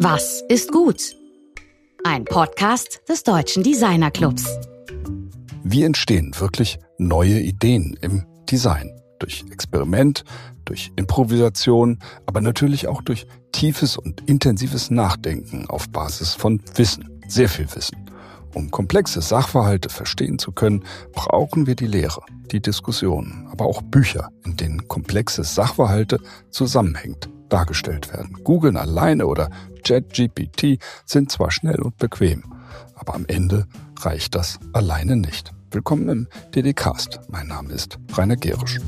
Was ist gut? Ein Podcast des Deutschen Designer Clubs. Wie entstehen wirklich neue Ideen im Design? Durch Experiment, durch Improvisation, aber natürlich auch durch tiefes und intensives Nachdenken auf Basis von Wissen, sehr viel Wissen. Um komplexe Sachverhalte verstehen zu können, brauchen wir die Lehre, die Diskussion, aber auch Bücher, in denen komplexe Sachverhalte zusammenhängt dargestellt werden. Googeln alleine oder ChatGPT sind zwar schnell und bequem, aber am Ende reicht das alleine nicht. Willkommen im DDcast. Mein Name ist Rainer Gerisch.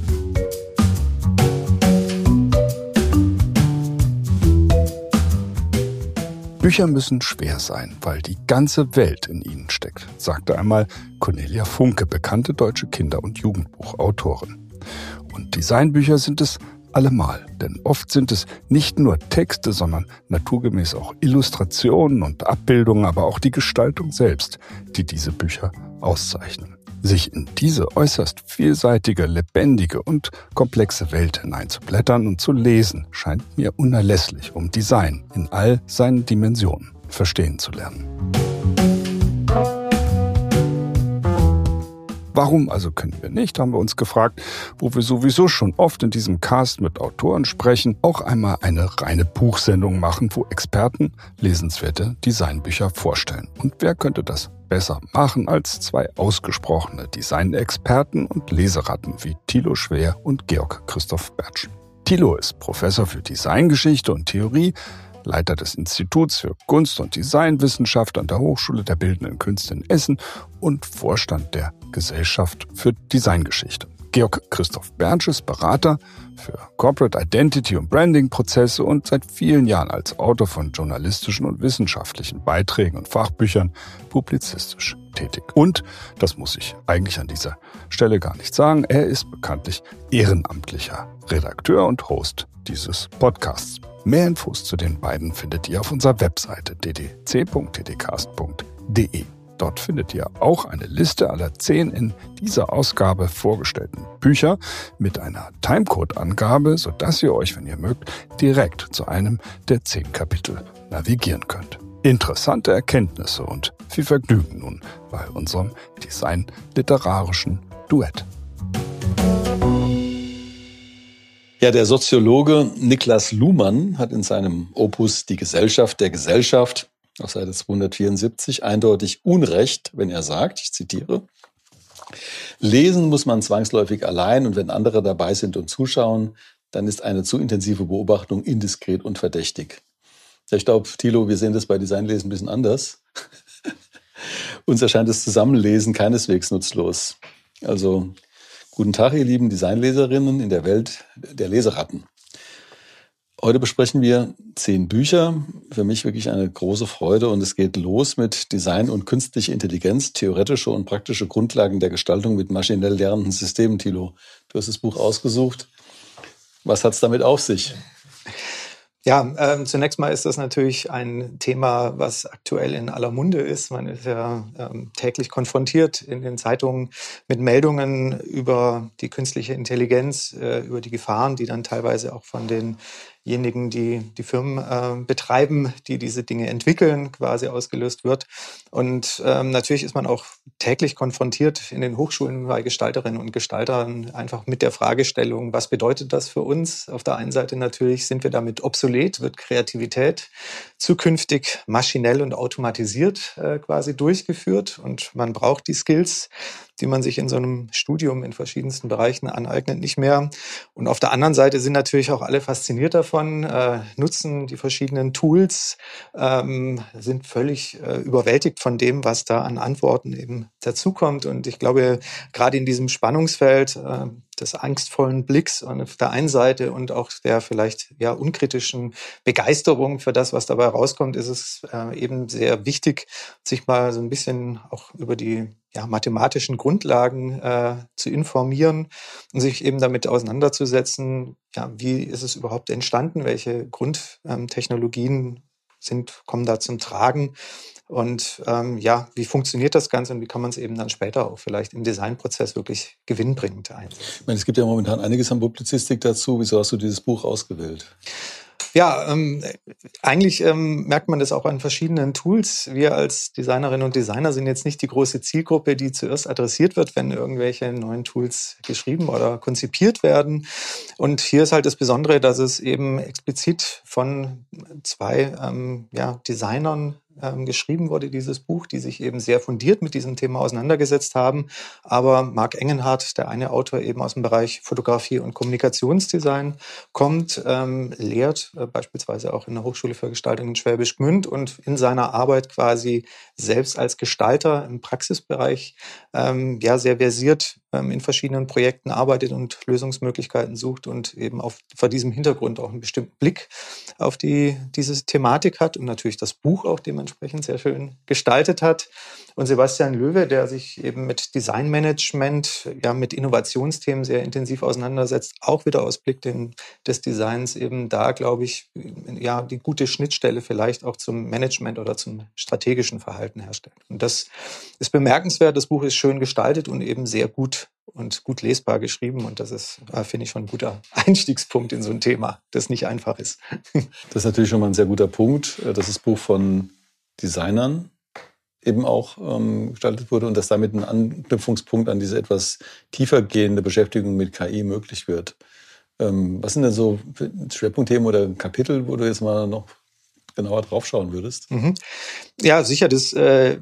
Bücher müssen schwer sein, weil die ganze Welt in ihnen steckt, sagte einmal Cornelia Funke, bekannte deutsche Kinder- und Jugendbuchautorin. Und Designbücher sind es allemal, denn oft sind es nicht nur Texte, sondern naturgemäß auch Illustrationen und Abbildungen, aber auch die Gestaltung selbst, die diese Bücher auszeichnen. Sich in diese äußerst vielseitige, lebendige und komplexe Welt hineinzublättern und zu lesen, scheint mir unerlässlich, um Design in all seinen Dimensionen verstehen zu lernen. Warum also können wir nicht, haben wir uns gefragt, wo wir sowieso schon oft in diesem Cast mit Autoren sprechen, auch einmal eine reine Buchsendung machen, wo Experten lesenswerte Designbücher vorstellen. Und wer könnte das besser machen als zwei ausgesprochene Designexperten und Leseratten wie Thilo Schwer und Georg Christoph Bertsch. Thilo ist Professor für Designgeschichte und Theorie, Leiter des Instituts für Kunst- und Designwissenschaft an der Hochschule der Bildenden Künste in Essen und Vorstand der Gesellschaft für Designgeschichte. Georg Christoph Bernsch ist Berater für Corporate Identity und Branding Prozesse und seit vielen Jahren als Autor von journalistischen und wissenschaftlichen Beiträgen und Fachbüchern publizistisch tätig. Und, das muss ich eigentlich an dieser Stelle gar nicht sagen, er ist bekanntlich ehrenamtlicher Redakteur und Host dieses Podcasts. Mehr Infos zu den beiden findet ihr auf unserer Webseite ddc.ddcast.de. Dort findet ihr auch eine Liste aller zehn in dieser Ausgabe vorgestellten Bücher mit einer Timecode-Angabe, sodass ihr euch, wenn ihr mögt, direkt zu einem der zehn Kapitel navigieren könnt. Interessante Erkenntnisse und viel Vergnügen nun bei unserem Design-literarischen Duett. Ja, der Soziologe Niklas Luhmann hat in seinem Opus Die Gesellschaft der Gesellschaft auf Seite 274 eindeutig Unrecht, wenn er sagt, ich zitiere, Lesen muss man zwangsläufig allein und wenn andere dabei sind und zuschauen, dann ist eine zu intensive Beobachtung indiskret und verdächtig. Ja, ich glaube, Thilo, wir sehen das bei Designlesen ein bisschen anders. Uns erscheint das Zusammenlesen keineswegs nutzlos. Also, guten Tag, ihr lieben Designleserinnen in der Welt der Leseratten. Heute besprechen wir zehn Bücher. Für mich wirklich eine große Freude und es geht los mit Design und künstliche Intelligenz, theoretische und praktische Grundlagen der Gestaltung mit maschinell lernenden Systemen. Tilo, du hast das Buch ausgesucht. Was hat es damit auf sich? Ja, ähm, zunächst mal ist das natürlich ein Thema, was aktuell in aller Munde ist. Man ist ja ähm, täglich konfrontiert in den Zeitungen mit Meldungen über die künstliche Intelligenz, äh, über die Gefahren, die dann teilweise auch von den diejenigen, die die Firmen äh, betreiben, die diese Dinge entwickeln, quasi ausgelöst wird. Und ähm, natürlich ist man auch täglich konfrontiert in den Hochschulen bei Gestalterinnen und Gestaltern einfach mit der Fragestellung, was bedeutet das für uns? Auf der einen Seite natürlich sind wir damit obsolet, wird Kreativität zukünftig maschinell und automatisiert äh, quasi durchgeführt und man braucht die Skills, die man sich in so einem Studium in verschiedensten Bereichen aneignet, nicht mehr. Und auf der anderen Seite sind natürlich auch alle fasziniert davon, äh, nutzen die verschiedenen Tools, ähm, sind völlig äh, überwältigt von dem, was da an Antworten eben dazukommt. Und ich glaube, gerade in diesem Spannungsfeld äh, des angstvollen Blicks auf der einen Seite und auch der vielleicht ja unkritischen Begeisterung für das, was dabei rauskommt, ist es äh, eben sehr wichtig, sich mal so ein bisschen auch über die ja, mathematischen Grundlagen äh, zu informieren und sich eben damit auseinanderzusetzen, ja, wie ist es überhaupt entstanden, welche Grundtechnologien sind, kommen da zum Tragen und ähm, ja, wie funktioniert das Ganze und wie kann man es eben dann später auch vielleicht im Designprozess wirklich gewinnbringend einsetzen? Ich meine, es gibt ja momentan einiges an Publizistik dazu. Wieso hast du dieses Buch ausgewählt? Ja, ähm, eigentlich ähm, merkt man das auch an verschiedenen Tools. Wir als Designerinnen und Designer sind jetzt nicht die große Zielgruppe, die zuerst adressiert wird, wenn irgendwelche neuen Tools geschrieben oder konzipiert werden. Und hier ist halt das Besondere, dass es eben explizit von zwei ähm, ja, Designern ähm, geschrieben wurde, dieses Buch, die sich eben sehr fundiert mit diesem Thema auseinandergesetzt haben. Aber Marc Engenhardt, der eine Autor eben aus dem Bereich Fotografie und Kommunikationsdesign kommt, ähm, lehrt äh, beispielsweise auch in der Hochschule für Gestaltung in Schwäbisch Gmünd und in seiner Arbeit quasi selbst als Gestalter im Praxisbereich ähm, ja sehr versiert in verschiedenen Projekten arbeitet und Lösungsmöglichkeiten sucht und eben auf, vor diesem Hintergrund auch einen bestimmten Blick auf die, diese Thematik hat und natürlich das Buch auch dementsprechend sehr schön gestaltet hat. Und Sebastian Löwe, der sich eben mit Designmanagement, ja, mit Innovationsthemen sehr intensiv auseinandersetzt, auch wieder aus Blick den, des Designs eben da, glaube ich, ja, die gute Schnittstelle vielleicht auch zum Management oder zum strategischen Verhalten herstellt. Und das ist bemerkenswert. Das Buch ist schön gestaltet und eben sehr gut und gut lesbar geschrieben. Und das ist, äh, finde ich, schon ein guter Einstiegspunkt in so ein Thema, das nicht einfach ist. Das ist natürlich schon mal ein sehr guter Punkt, äh, dass das Buch von Designern eben auch ähm, gestaltet wurde und dass damit ein Anknüpfungspunkt an diese etwas tiefer gehende Beschäftigung mit KI möglich wird. Ähm, was sind denn so Schwerpunktthemen oder Kapitel, wo du jetzt mal noch genauer draufschauen würdest? Mhm. Ja, sicher. Das äh,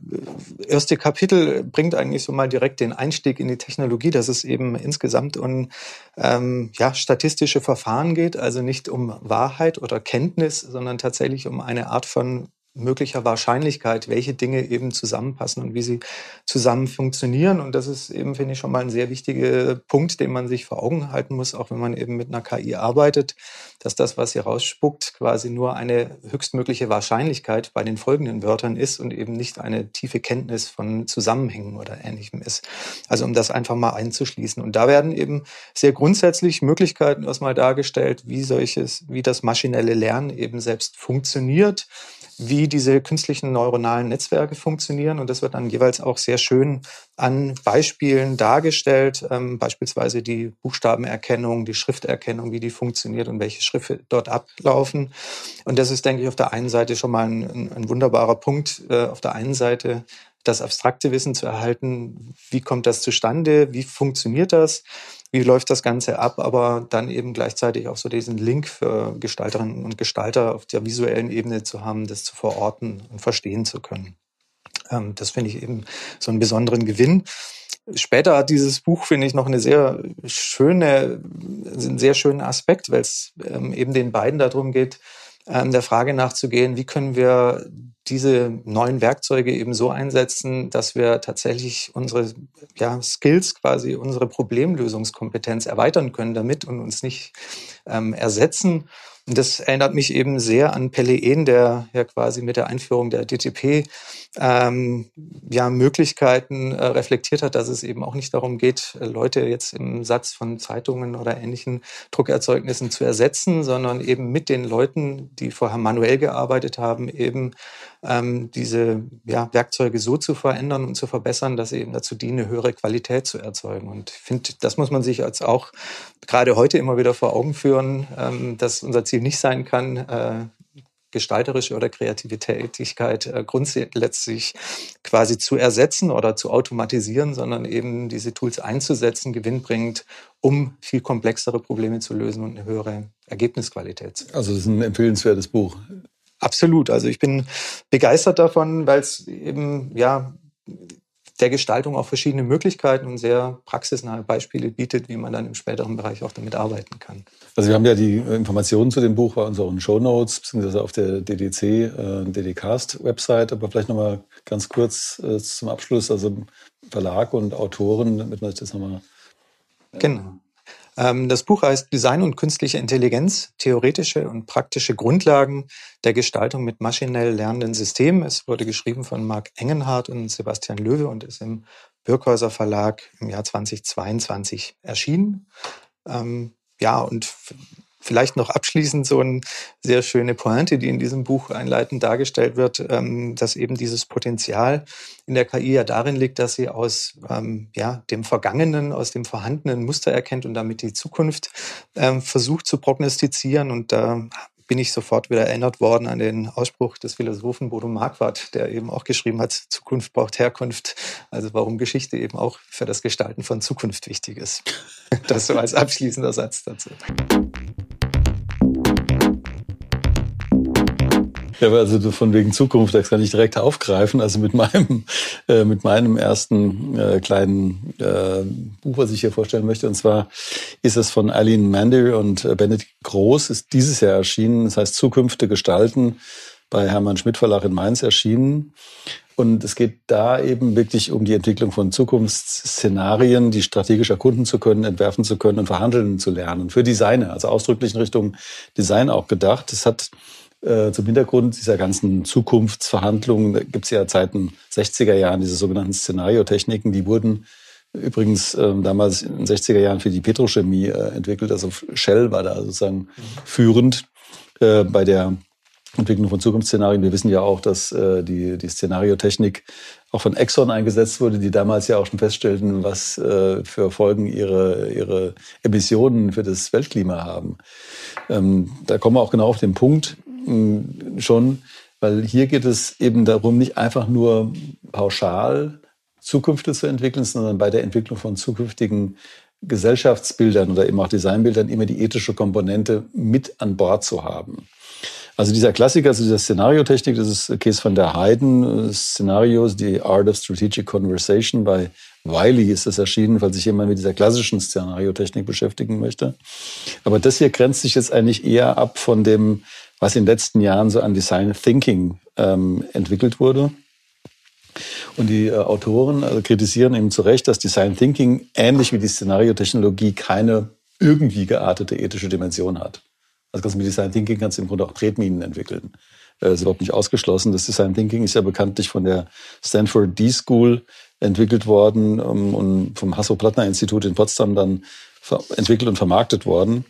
erste Kapitel bringt eigentlich so mal direkt den Einstieg in die Technologie, dass es eben insgesamt um ähm, ja, statistische Verfahren geht, also nicht um Wahrheit oder Kenntnis, sondern tatsächlich um eine Art von möglicher Wahrscheinlichkeit, welche Dinge eben zusammenpassen und wie sie zusammen funktionieren. Und das ist eben, finde ich, schon mal ein sehr wichtiger Punkt, den man sich vor Augen halten muss, auch wenn man eben mit einer KI arbeitet, dass das, was sie rausspuckt, quasi nur eine höchstmögliche Wahrscheinlichkeit bei den folgenden Wörtern ist und eben nicht eine tiefe Kenntnis von Zusammenhängen oder Ähnlichem ist. Also um das einfach mal einzuschließen. Und da werden eben sehr grundsätzlich Möglichkeiten erstmal dargestellt, wie solches, wie das maschinelle Lernen eben selbst funktioniert wie diese künstlichen neuronalen Netzwerke funktionieren. Und das wird dann jeweils auch sehr schön an Beispielen dargestellt, ähm, beispielsweise die Buchstabenerkennung, die Schrifterkennung, wie die funktioniert und welche Schriften dort ablaufen. Und das ist, denke ich, auf der einen Seite schon mal ein, ein wunderbarer Punkt. Äh, auf der einen Seite das abstrakte Wissen zu erhalten, wie kommt das zustande, wie funktioniert das, wie läuft das Ganze ab, aber dann eben gleichzeitig auch so diesen Link für Gestalterinnen und Gestalter auf der visuellen Ebene zu haben, das zu verorten und verstehen zu können. Ähm, das finde ich eben so einen besonderen Gewinn. Später hat dieses Buch, finde ich, noch eine sehr schöne, einen sehr schönen Aspekt, weil es ähm, eben den beiden darum geht, ähm, der Frage nachzugehen, wie können wir diese neuen Werkzeuge eben so einsetzen, dass wir tatsächlich unsere ja, Skills, quasi unsere Problemlösungskompetenz erweitern können damit und uns nicht ähm, ersetzen. Und das erinnert mich eben sehr an Pelle Ehn, der ja quasi mit der Einführung der DTP ähm, ja Möglichkeiten äh, reflektiert hat, dass es eben auch nicht darum geht, Leute jetzt im Satz von Zeitungen oder ähnlichen Druckerzeugnissen zu ersetzen, sondern eben mit den Leuten, die vorher manuell gearbeitet haben, eben ähm, diese ja, Werkzeuge so zu verändern und zu verbessern, dass sie eben dazu dienen, höhere Qualität zu erzeugen. Und ich finde, das muss man sich als auch gerade heute immer wieder vor Augen führen, ähm, dass unser Ziel nicht sein kann, äh, gestalterische oder kreative Tätigkeit äh, grundsätzlich quasi zu ersetzen oder zu automatisieren, sondern eben diese Tools einzusetzen, gewinnbringend, um viel komplexere Probleme zu lösen und eine höhere Ergebnisqualität. Also das ist ein empfehlenswertes Buch. Absolut. Also ich bin begeistert davon, weil es eben ja der Gestaltung auch verschiedene Möglichkeiten und sehr praxisnahe Beispiele bietet, wie man dann im späteren Bereich auch damit arbeiten kann. Also wir haben ja die Informationen zu dem Buch bei unseren Show Notes beziehungsweise auf der DDC, äh, DDcast Website, aber vielleicht nochmal ganz kurz äh, zum Abschluss, also Verlag und Autoren, damit man das nochmal... Äh, genau. Ähm, das Buch heißt Design und künstliche Intelligenz, theoretische und praktische Grundlagen der Gestaltung mit maschinell lernenden Systemen. Es wurde geschrieben von Marc Engenhardt und Sebastian Löwe und ist im Birkhäuser Verlag im Jahr 2022 erschienen. Ähm, ja, und Vielleicht noch abschließend so eine sehr schöne Pointe, die in diesem Buch einleitend dargestellt wird, ähm, dass eben dieses Potenzial in der KI ja darin liegt, dass sie aus ähm, ja, dem Vergangenen, aus dem vorhandenen Muster erkennt und damit die Zukunft ähm, versucht zu prognostizieren. Und da bin ich sofort wieder erinnert worden an den Ausspruch des Philosophen Bodo Marquardt, der eben auch geschrieben hat, Zukunft braucht Herkunft. Also warum Geschichte eben auch für das Gestalten von Zukunft wichtig ist. Das so als abschließender Satz dazu. Ja, also von wegen Zukunft, das kann ich direkt aufgreifen. Also mit meinem, äh, mit meinem ersten äh, kleinen äh, Buch, was ich hier vorstellen möchte. Und zwar ist es von Aline Mandy und äh, Benedikt Groß, ist dieses Jahr erschienen. Das heißt Zukünfte gestalten, bei Hermann Schmidt Verlag in Mainz erschienen. Und es geht da eben wirklich um die Entwicklung von Zukunftsszenarien, die strategisch erkunden zu können, entwerfen zu können und verhandeln zu lernen. Für Designer, also ausdrücklich in Richtung Design auch gedacht. Es hat äh, zum Hintergrund dieser ganzen Zukunftsverhandlungen gibt es ja seit den 60er Jahren diese sogenannten Szenariotechniken, die wurden übrigens äh, damals in den 60er Jahren für die Petrochemie äh, entwickelt. Also Shell war da sozusagen führend äh, bei der Entwicklung von Zukunftsszenarien. Wir wissen ja auch, dass äh, die, die Szenariotechnik auch von Exxon eingesetzt wurde, die damals ja auch schon feststellten, was äh, für Folgen ihre, ihre Emissionen für das Weltklima haben. Ähm, da kommen wir auch genau auf den Punkt schon, weil hier geht es eben darum, nicht einfach nur pauschal Zukünfte zu entwickeln, sondern bei der Entwicklung von zukünftigen Gesellschaftsbildern oder eben auch Designbildern immer die ethische Komponente mit an Bord zu haben. Also dieser Klassiker, also dieser Szenariotechnik, das ist Case von der Heiden, Szenarios, die Art of Strategic Conversation bei Wiley ist das erschienen, falls sich jemand mit dieser klassischen Szenariotechnik beschäftigen möchte. Aber das hier grenzt sich jetzt eigentlich eher ab von dem was in den letzten Jahren so an Design Thinking ähm, entwickelt wurde. Und die äh, Autoren also kritisieren eben zu Recht, dass Design Thinking ähnlich wie die Szenariotechnologie keine irgendwie geartete ethische Dimension hat. Also kannst du mit Design Thinking kannst du im Grunde auch Tretminen entwickeln. Das äh, ist überhaupt nicht ausgeschlossen. Das Design Thinking ist ja bekanntlich von der Stanford D-School entwickelt worden um, und vom Hasso-Plattner-Institut in Potsdam dann entwickelt und vermarktet worden.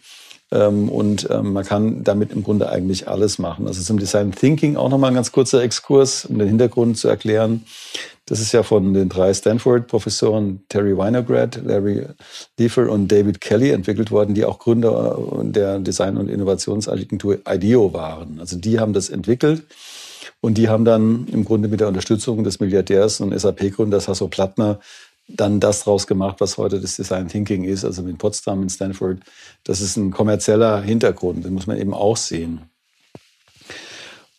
Ähm, und ähm, man kann damit im Grunde eigentlich alles machen. Also zum Design Thinking auch nochmal ein ganz kurzer Exkurs, um den Hintergrund zu erklären. Das ist ja von den drei Stanford-Professoren Terry Winograd, Larry Liefer und David Kelly entwickelt worden, die auch Gründer der Design- und Innovationsagentur IDEO waren. Also die haben das entwickelt. Und die haben dann im Grunde mit der Unterstützung des Milliardärs und SAP-Gründers Hasso Plattner dann das draus gemacht, was heute das Design Thinking ist, also in Potsdam, in Stanford. Das ist ein kommerzieller Hintergrund, den muss man eben auch sehen.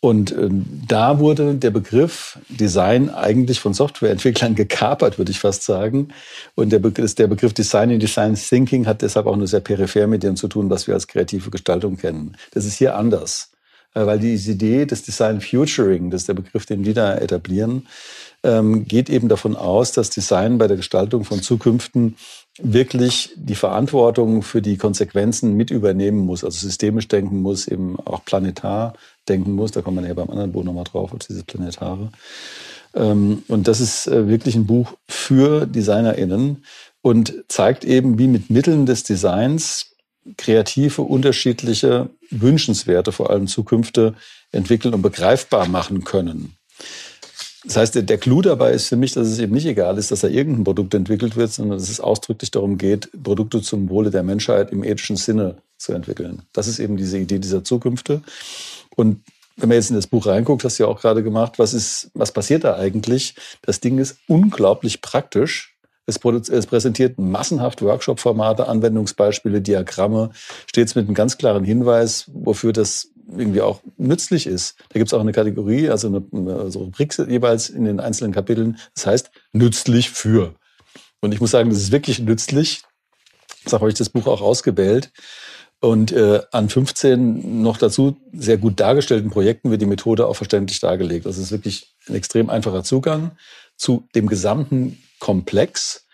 Und äh, da wurde der Begriff Design eigentlich von Softwareentwicklern gekapert, würde ich fast sagen. Und der, Begriff, der Begriff Design in Design Thinking hat deshalb auch nur sehr peripher mit dem zu tun, was wir als kreative Gestaltung kennen. Das ist hier anders. Äh, weil diese Idee des Design Futuring, das ist der Begriff, den wir da etablieren, ähm, geht eben davon aus, dass Design bei der Gestaltung von Zukünften wirklich die Verantwortung für die Konsequenzen mit übernehmen muss, also systemisch denken muss, eben auch planetar denken muss. Da kommt man ja beim anderen Buch nochmal drauf, auf diese Planetare. Ähm, und das ist äh, wirklich ein Buch für DesignerInnen und zeigt eben, wie mit Mitteln des Designs kreative, unterschiedliche, wünschenswerte, vor allem Zukünfte entwickeln und begreifbar machen können. Das heißt, der, Clou dabei ist für mich, dass es eben nicht egal ist, dass da irgendein Produkt entwickelt wird, sondern dass es ausdrücklich darum geht, Produkte zum Wohle der Menschheit im ethischen Sinne zu entwickeln. Das ist eben diese Idee dieser Zukünfte. Und wenn man jetzt in das Buch reinguckt, hast du ja auch gerade gemacht, was ist, was passiert da eigentlich? Das Ding ist unglaublich praktisch. Es, es präsentiert massenhaft Workshop-Formate, Anwendungsbeispiele, Diagramme, stets mit einem ganz klaren Hinweis, wofür das irgendwie auch nützlich ist. Da gibt es auch eine Kategorie, also eine, eine Rubrik jeweils in den einzelnen Kapiteln. Das heißt, nützlich für. Und ich muss sagen, das ist wirklich nützlich. Deshalb habe ich das Buch auch ausgewählt. Und äh, an 15 noch dazu sehr gut dargestellten Projekten wird die Methode auch verständlich dargelegt. Das ist wirklich ein extrem einfacher Zugang zu dem gesamten Komplex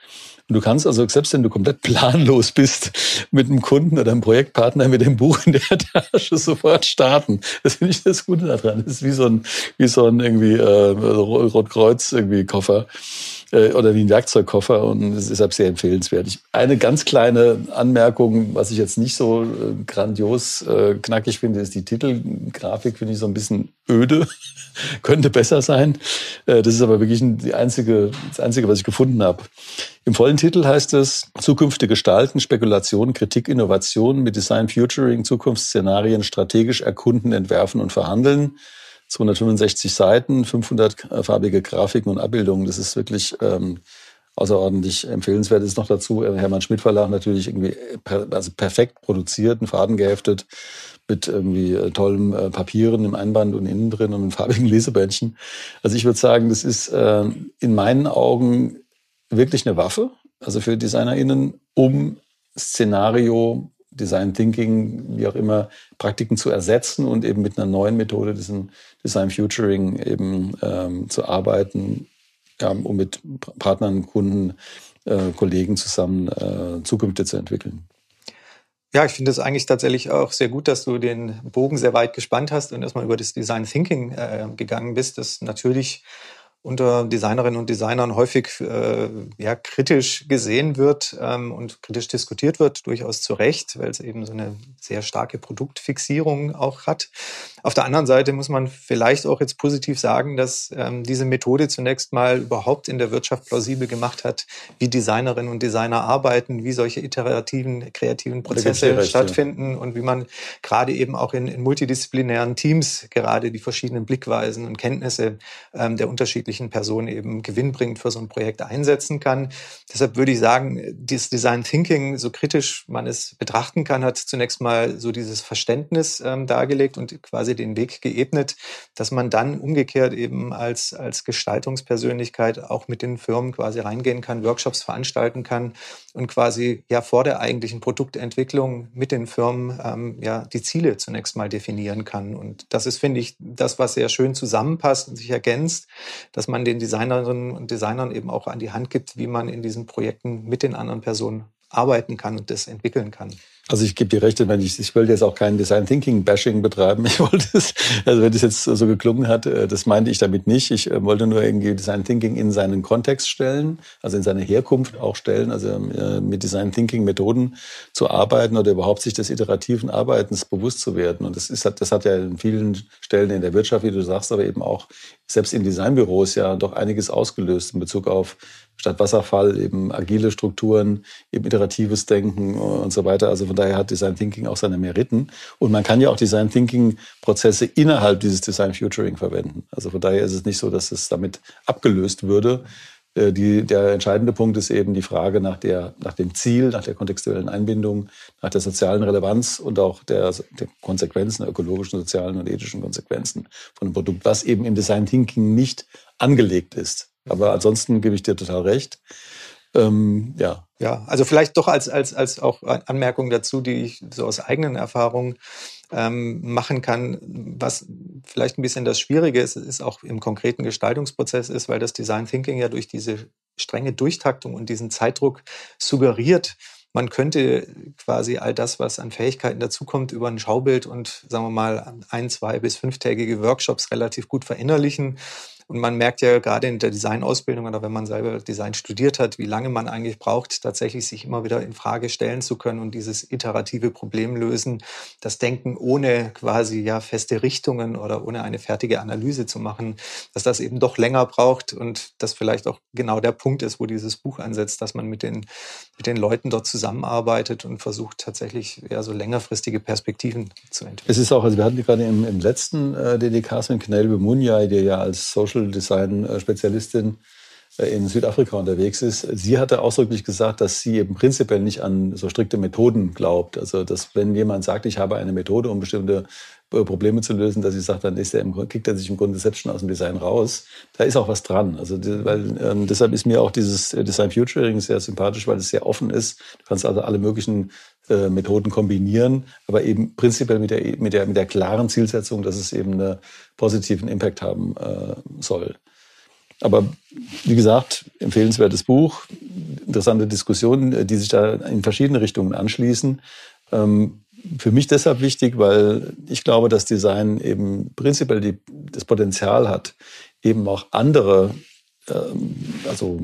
und du kannst also, selbst wenn du komplett planlos bist, mit einem Kunden oder einem Projektpartner mit dem Buch in der Tasche sofort starten. Das finde ich das Gute daran. Das ist wie so ein, wie so ein irgendwie äh, Rotkreuz irgendwie Koffer äh, oder wie ein Werkzeugkoffer und es ist deshalb sehr empfehlenswert. Ich, eine ganz kleine Anmerkung, was ich jetzt nicht so äh, grandios äh, knackig finde, ist die Titelgrafik, finde ich so ein bisschen öde, könnte besser sein. Äh, das ist aber wirklich die einzige, das Einzige, was ich gefunden habe. Im vollen Titel heißt es Zukünfte gestalten, Spekulation, Kritik, Innovation mit Design Futuring, Zukunftsszenarien strategisch erkunden, entwerfen und verhandeln. 265 Seiten, 500 farbige Grafiken und Abbildungen. Das ist wirklich ähm, außerordentlich empfehlenswert. Ist noch dazu äh, Hermann Schmidt Verlag natürlich irgendwie per, also perfekt produziert, einen Faden geheftet mit irgendwie äh, tollen äh, Papieren im Einband und innen drin und farbigen Lesebändchen. Also ich würde sagen, das ist äh, in meinen Augen wirklich eine Waffe, also für DesignerInnen, um Szenario, Design Thinking, wie auch immer, Praktiken zu ersetzen und eben mit einer neuen Methode, diesen Design Futuring eben ähm, zu arbeiten, ja, um mit Partnern, Kunden, äh, Kollegen zusammen äh, Zukünfte zu entwickeln. Ja, ich finde es eigentlich tatsächlich auch sehr gut, dass du den Bogen sehr weit gespannt hast und erstmal über das Design Thinking äh, gegangen bist, das natürlich unter Designerinnen und Designern häufig äh, ja, kritisch gesehen wird ähm, und kritisch diskutiert wird, durchaus zu Recht, weil es eben so eine sehr starke Produktfixierung auch hat. Auf der anderen Seite muss man vielleicht auch jetzt positiv sagen, dass ähm, diese Methode zunächst mal überhaupt in der Wirtschaft plausibel gemacht hat, wie Designerinnen und Designer arbeiten, wie solche iterativen, kreativen Prozesse stattfinden ja. und wie man gerade eben auch in, in, multidisziplinären Teams gerade die verschiedenen Blickweisen und Kenntnisse ähm, der unterschiedlichen unterschiedlichen Personen eben gewinnbringend für so ein Projekt einsetzen kann. Deshalb würde ich sagen, dieses Design Thinking, so kritisch man es betrachten kann, hat zunächst mal so dieses Verständnis ähm, dargelegt und quasi den Weg geebnet, dass man dann umgekehrt eben als, als Gestaltungspersönlichkeit auch mit den Firmen quasi reingehen kann, Workshops veranstalten kann und quasi ja vor der eigentlichen Produktentwicklung mit den Firmen ähm, ja die Ziele zunächst mal definieren kann. Und das ist, finde ich, das, was sehr schön zusammenpasst und sich ergänzt, dass dass man den Designerinnen und Designern eben auch an die Hand gibt, wie man in diesen Projekten mit den anderen Personen arbeiten kann und das entwickeln kann. Also ich gebe dir recht, wenn ich, ich wollte jetzt auch kein Design Thinking Bashing betreiben. Ich wollte es, also wenn das jetzt so geklungen hat, äh, das meinte ich damit nicht. Ich äh, wollte nur irgendwie Design Thinking in seinen Kontext stellen, also in seine Herkunft auch stellen, also äh, mit Design Thinking Methoden zu arbeiten oder überhaupt sich des iterativen Arbeitens bewusst zu werden. Und das ist, das hat ja in vielen Stellen in der Wirtschaft, wie du sagst, aber eben auch selbst in Designbüros ja doch einiges ausgelöst in Bezug auf statt Wasserfall eben agile Strukturen, eben iteratives Denken und so weiter. Also von daher hat Design Thinking auch seine Meriten. Und man kann ja auch Design Thinking Prozesse innerhalb dieses Design Futuring verwenden. Also von daher ist es nicht so, dass es damit abgelöst würde. Äh, die, der entscheidende Punkt ist eben die Frage nach, der, nach dem Ziel, nach der kontextuellen Einbindung, nach der sozialen Relevanz und auch der, der Konsequenzen, ökologischen, sozialen und ethischen Konsequenzen von einem Produkt, was eben im Design Thinking nicht angelegt ist. Aber ansonsten gebe ich dir total recht. Ähm, ja. Ja, also vielleicht doch als, als, als auch Anmerkung dazu, die ich so aus eigenen Erfahrungen ähm, machen kann. Was vielleicht ein bisschen das Schwierige ist, ist auch im konkreten Gestaltungsprozess ist, weil das Design Thinking ja durch diese strenge Durchtaktung und diesen Zeitdruck suggeriert, man könnte quasi all das, was an Fähigkeiten dazukommt, über ein Schaubild und sagen wir mal ein, zwei bis fünftägige Workshops relativ gut verinnerlichen und man merkt ja gerade in der Designausbildung oder wenn man selber Design studiert hat, wie lange man eigentlich braucht, tatsächlich sich immer wieder in Frage stellen zu können und dieses iterative Problem lösen, das Denken ohne quasi ja feste Richtungen oder ohne eine fertige Analyse zu machen, dass das eben doch länger braucht und das vielleicht auch genau der Punkt ist, wo dieses Buch ansetzt, dass man mit den, mit den Leuten dort zusammenarbeitet und versucht tatsächlich ja so längerfristige Perspektiven zu entwickeln. Es ist auch, also wir hatten gerade im, im letzten äh, DDK mit Knelbe Munjai, der ja als Social Social Design Spezialistin äh, in Südafrika unterwegs ist. Sie hatte ausdrücklich gesagt, dass sie eben prinzipiell nicht an so strikte Methoden glaubt. Also, dass wenn jemand sagt, ich habe eine Methode, um bestimmte äh, Probleme zu lösen, dass sie sagt, dann ist er im, kickt er sich im Grunde selbst schon aus dem Design raus. Da ist auch was dran. Also, weil, ähm, deshalb ist mir auch dieses Design Futuring sehr sympathisch, weil es sehr offen ist. Du kannst also alle möglichen äh, Methoden kombinieren, aber eben prinzipiell mit der, mit der, mit der klaren Zielsetzung, dass es eben einen positiven Impact haben äh, soll. Aber wie gesagt, empfehlenswertes Buch, interessante Diskussionen, die sich da in verschiedene Richtungen anschließen. Ähm, für mich deshalb wichtig, weil ich glaube, dass Design eben prinzipiell die, das Potenzial hat, eben auch andere ähm, also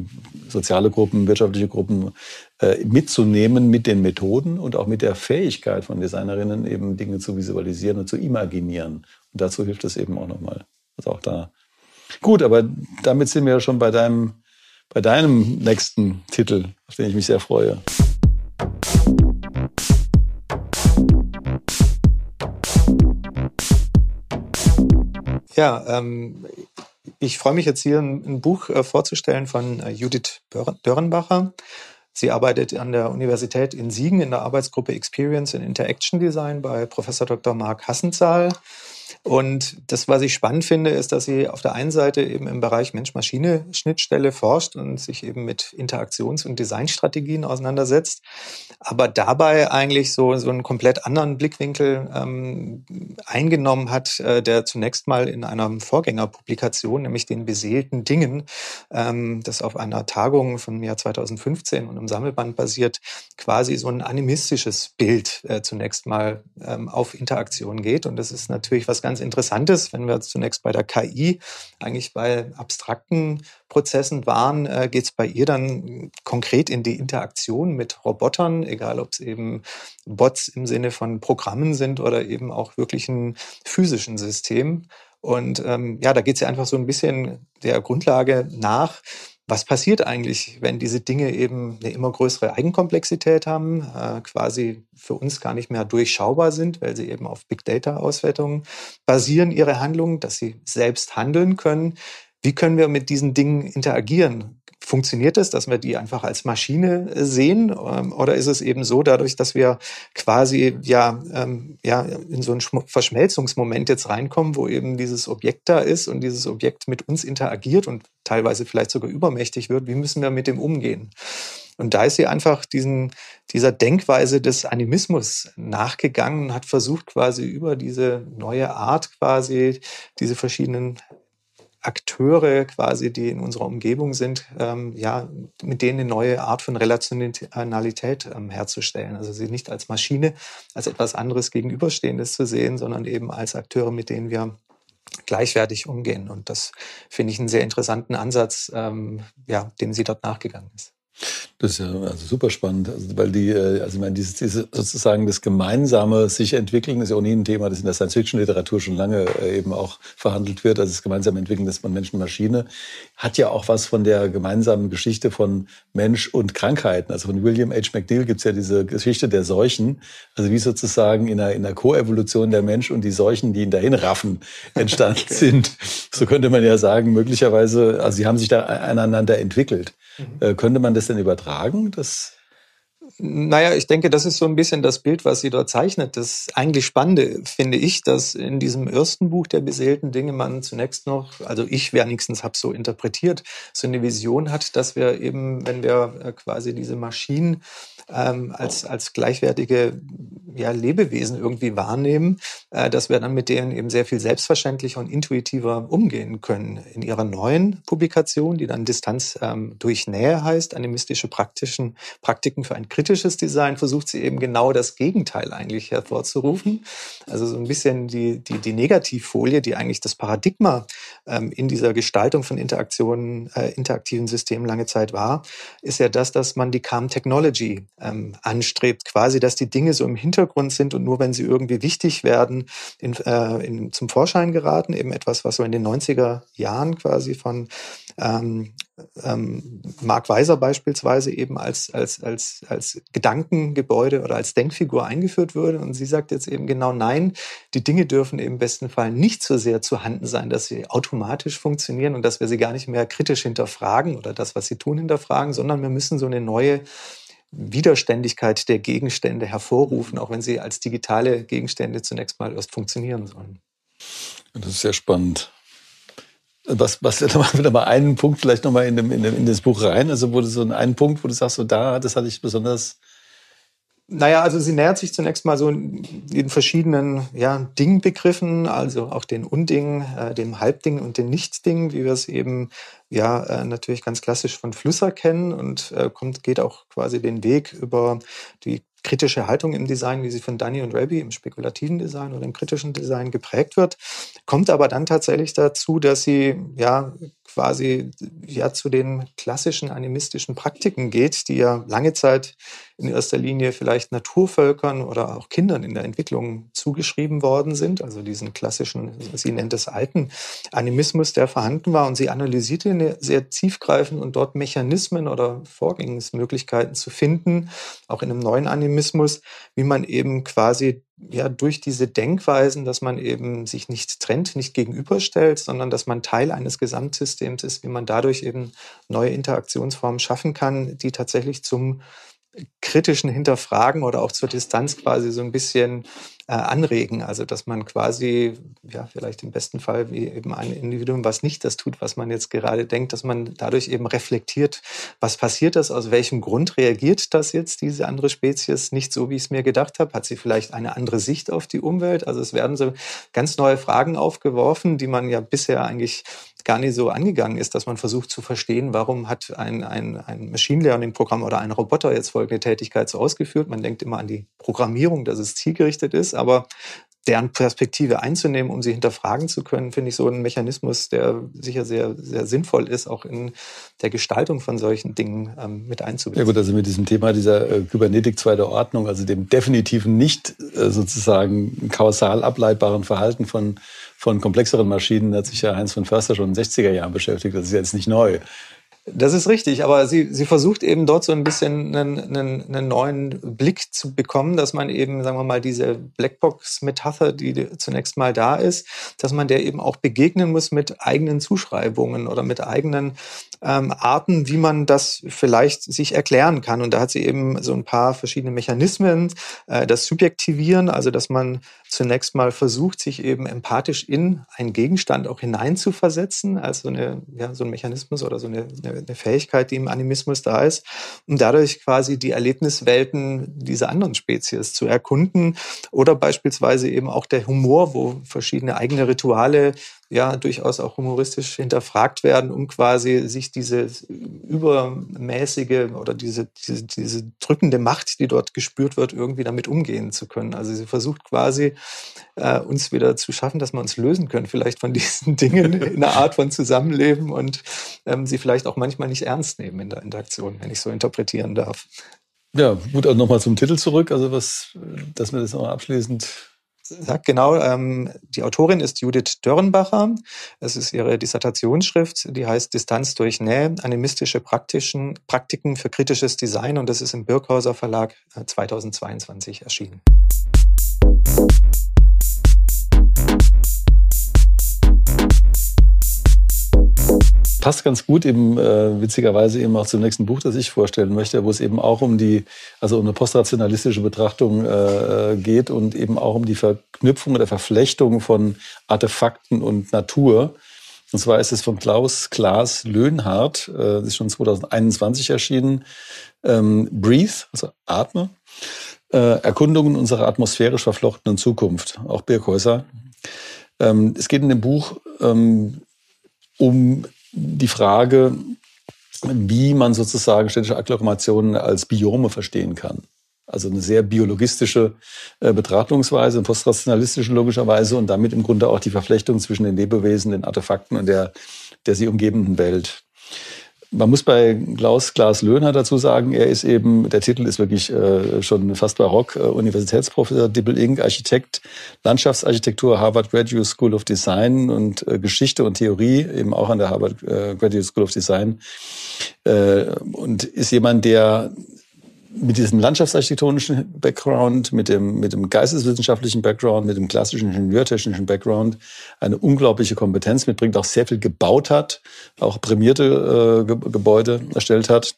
soziale Gruppen, wirtschaftliche Gruppen äh, mitzunehmen mit den Methoden und auch mit der Fähigkeit von Designerinnen eben Dinge zu visualisieren und zu imaginieren. Und dazu hilft es eben auch nochmal. Also auch da. Gut, aber damit sind wir ja schon bei deinem, bei deinem nächsten Titel, auf den ich mich sehr freue. Ja, ähm, ich freue mich jetzt hier ein, ein Buch äh, vorzustellen von äh, Judith Dörrenbacher. Sie arbeitet an der Universität in Siegen in der Arbeitsgruppe Experience in Interaction Design bei Professor Dr. Marc Hassenzahl. Und das, was ich spannend finde, ist, dass sie auf der einen Seite eben im Bereich Mensch-Maschine-Schnittstelle forscht und sich eben mit Interaktions- und Designstrategien auseinandersetzt, aber dabei eigentlich so, so einen komplett anderen Blickwinkel ähm, eingenommen hat, äh, der zunächst mal in einer Vorgängerpublikation, nämlich den beseelten Dingen, ähm, das auf einer Tagung von Jahr 2015 und im Sammelband basiert, quasi so ein animistisches Bild äh, zunächst mal ähm, auf Interaktion geht. Und das ist natürlich was ganz Interessantes, wenn wir zunächst bei der KI eigentlich bei abstrakten Prozessen waren, äh, geht es bei ihr dann konkret in die Interaktion mit Robotern, egal ob es eben Bots im Sinne von Programmen sind oder eben auch wirklichen physischen Systemen. Und ähm, ja, da geht es ja einfach so ein bisschen der Grundlage nach, was passiert eigentlich, wenn diese Dinge eben eine immer größere Eigenkomplexität haben, äh, quasi für uns gar nicht mehr durchschaubar sind, weil sie eben auf Big Data-Auswertungen basieren, ihre Handlungen, dass sie selbst handeln können. Wie können wir mit diesen Dingen interagieren? Funktioniert es, dass wir die einfach als Maschine äh, sehen? Ähm, oder ist es eben so, dadurch, dass wir quasi ja, ähm, ja in so einen Verschmelzungsmoment jetzt reinkommen, wo eben dieses Objekt da ist und dieses Objekt mit uns interagiert und teilweise vielleicht sogar übermächtig wird, wie müssen wir mit dem umgehen? Und da ist sie einfach diesen, dieser Denkweise des Animismus nachgegangen und hat versucht, quasi über diese neue Art quasi diese verschiedenen Akteure quasi, die in unserer Umgebung sind, ähm, ja, mit denen eine neue Art von Relationalität ähm, herzustellen. Also sie nicht als Maschine, als etwas anderes Gegenüberstehendes zu sehen, sondern eben als Akteure, mit denen wir gleichwertig umgehen. Und das finde ich einen sehr interessanten Ansatz, ähm, ja, dem sie dort nachgegangen ist. Das ist ja also super spannend, also weil die, äh, also ich meine, dieses, dieses sozusagen das gemeinsame sich entwickeln ist ja ohnehin ein Thema, das in der Science-Fiction-Literatur schon lange äh, eben auch verhandelt wird. Also das gemeinsame Entwickeln des von Mensch und Maschine hat ja auch was von der gemeinsamen Geschichte von Mensch und Krankheiten. Also von William H. McNeil gibt's ja diese Geschichte der Seuchen, also wie sozusagen in einer, in einer Koevolution der Mensch und die Seuchen, die ihn dahin raffen, entstanden okay. sind. So könnte man ja sagen, möglicherweise, also sie haben sich da aneinander entwickelt. Mhm. Äh, könnte man das denn übertragen? Das naja, ich denke, das ist so ein bisschen das Bild, was sie dort zeichnet. Das eigentlich Spannende finde ich, dass in diesem ersten Buch der beseelten Dinge man zunächst noch, also ich wenigstens habe so interpretiert, so eine Vision hat, dass wir eben, wenn wir äh, quasi diese Maschinen ähm, als, als gleichwertige ja, Lebewesen irgendwie wahrnehmen, äh, dass wir dann mit denen eben sehr viel selbstverständlicher und intuitiver umgehen können. In ihrer neuen Publikation, die dann Distanz ähm, durch Nähe heißt, animistische praktischen Praktiken für ein kritisches Design, versucht sie eben genau das Gegenteil eigentlich hervorzurufen. Also so ein bisschen die, die, die Negativfolie, die eigentlich das Paradigma ähm, in dieser Gestaltung von Interaktionen, äh, interaktiven Systemen lange Zeit war, ist ja das, dass man die Calm Technology ähm, anstrebt, quasi, dass die Dinge so im Hintergrund sind und nur wenn sie irgendwie wichtig werden, in, äh, in, zum Vorschein geraten. Eben etwas, was so in den 90er Jahren quasi von ähm, ähm, Mark Weiser beispielsweise eben als, als, als, als Gedankengebäude oder als Denkfigur eingeführt würde. Und sie sagt jetzt eben genau nein, die Dinge dürfen im besten Fall nicht so sehr zu Handen sein, dass sie automatisch funktionieren und dass wir sie gar nicht mehr kritisch hinterfragen oder das, was sie tun, hinterfragen, sondern wir müssen so eine neue Widerständigkeit der Gegenstände hervorrufen, auch wenn sie als digitale Gegenstände zunächst mal erst funktionieren sollen. Das ist sehr spannend. Was, was wieder mal einen Punkt vielleicht nochmal in, in, in das Buch rein, also wurde so ein Punkt, wo du sagst, so da, das hatte ich besonders naja, also sie nähert sich zunächst mal so in verschiedenen ja, Dingbegriffen, also auch den Unding, äh, dem Halbding und den Nichtding, wie wir es eben ja äh, natürlich ganz klassisch von Flüsser kennen und äh, kommt, geht auch quasi den Weg über die kritische Haltung im Design, wie sie von Danny und Raby im spekulativen Design oder im kritischen Design geprägt wird, kommt aber dann tatsächlich dazu, dass sie ja quasi ja zu den klassischen animistischen Praktiken geht, die ja lange Zeit in erster Linie vielleicht Naturvölkern oder auch Kindern in der Entwicklung zugeschrieben worden sind, also diesen klassischen, sie nennt es alten Animismus, der vorhanden war. Und sie analysierte sehr tiefgreifend und dort Mechanismen oder Vorgehensmöglichkeiten zu finden, auch in einem neuen Animismus, wie man eben quasi ja durch diese Denkweisen, dass man eben sich nicht trennt, nicht gegenüberstellt, sondern dass man Teil eines Gesamtsystems ist, wie man dadurch eben neue Interaktionsformen schaffen kann, die tatsächlich zum kritischen Hinterfragen oder auch zur Distanz quasi so ein bisschen äh, anregen. Also dass man quasi, ja, vielleicht im besten Fall wie eben ein Individuum, was nicht das tut, was man jetzt gerade denkt, dass man dadurch eben reflektiert, was passiert das, aus welchem Grund reagiert das jetzt, diese andere Spezies, nicht so, wie ich es mir gedacht habe, hat sie vielleicht eine andere Sicht auf die Umwelt. Also es werden so ganz neue Fragen aufgeworfen, die man ja bisher eigentlich gar nicht so angegangen ist, dass man versucht zu verstehen, warum hat ein, ein, ein Machine Learning-Programm oder ein Roboter jetzt folgende Tätigkeit so ausgeführt. Man denkt immer an die Programmierung, dass es zielgerichtet ist, aber deren Perspektive einzunehmen, um sie hinterfragen zu können, finde ich so ein Mechanismus, der sicher sehr, sehr sinnvoll ist, auch in der Gestaltung von solchen Dingen ähm, mit einzubeziehen. Ja gut, also mit diesem Thema dieser äh, Kybernetik zweiter Ordnung, also dem definitiven nicht äh, sozusagen kausal ableitbaren Verhalten von von komplexeren Maschinen hat sich ja Heinz von Förster schon in den 60er Jahren beschäftigt. Das ist jetzt nicht neu. Das ist richtig, aber sie, sie versucht eben dort so ein bisschen einen, einen, einen neuen Blick zu bekommen, dass man eben, sagen wir mal, diese Blackbox-Metapher, die zunächst mal da ist, dass man der eben auch begegnen muss mit eigenen Zuschreibungen oder mit eigenen ähm, Arten, wie man das vielleicht sich erklären kann. Und da hat sie eben so ein paar verschiedene Mechanismen, äh, das Subjektivieren, also dass man zunächst mal versucht, sich eben empathisch in einen Gegenstand auch hineinzuversetzen, als so, eine, ja, so ein Mechanismus oder so eine, eine Fähigkeit, die im Animismus da ist, um dadurch quasi die Erlebniswelten dieser anderen Spezies zu erkunden oder beispielsweise eben auch der Humor, wo verschiedene eigene Rituale ja durchaus auch humoristisch hinterfragt werden, um quasi sich diese übermäßige oder diese, diese, diese drückende Macht, die dort gespürt wird, irgendwie damit umgehen zu können. Also sie versucht quasi äh, uns wieder zu schaffen, dass wir uns lösen können, vielleicht von diesen Dingen in einer Art von Zusammenleben und ähm, sie vielleicht auch manchmal nicht ernst nehmen in der Interaktion, wenn ich so interpretieren darf. Ja, gut, also nochmal zum Titel zurück. Also was, dass wir das nochmal abschließend sagt genau, ähm, die Autorin ist Judith Dörrenbacher. Es ist ihre Dissertationsschrift, die heißt Distanz durch Nähe, animistische Praktischen, Praktiken für kritisches Design und das ist im Birkhauser Verlag 2022 äh, erschienen. Passt ganz gut eben äh, witzigerweise eben auch zum nächsten Buch, das ich vorstellen möchte, wo es eben auch um die, also um eine postrationalistische Betrachtung äh, geht und eben auch um die Verknüpfung oder Verflechtung von Artefakten und Natur. Und zwar ist es von Klaus Klaas Löhnhardt, äh, ist schon 2021 erschienen, ähm, Breathe, also Atme, äh, Erkundungen unserer atmosphärisch verflochtenen Zukunft, auch Birkhäuser. Ähm, es geht in dem Buch ähm, um die Frage, wie man sozusagen städtische Agglomerationen als Biome verstehen kann. Also eine sehr biologistische äh, Betrachtungsweise, eine postrationalistische logischerweise und damit im Grunde auch die Verflechtung zwischen den Lebewesen, den Artefakten und der, der sie umgebenden Welt. Man muss bei Klaus Klaas Löhner dazu sagen, er ist eben, der Titel ist wirklich äh, schon fast barock, äh, Universitätsprofessor, Dippel Inc., Architekt, Landschaftsarchitektur, Harvard Graduate School of Design und äh, Geschichte und Theorie, eben auch an der Harvard äh, Graduate School of Design. Äh, und ist jemand, der mit diesem landschaftsarchitektonischen Background, mit dem, mit dem geisteswissenschaftlichen Background, mit dem klassischen ingenieurtechnischen Background eine unglaubliche Kompetenz mitbringt, auch sehr viel gebaut hat, auch prämierte äh, Gebäude erstellt hat.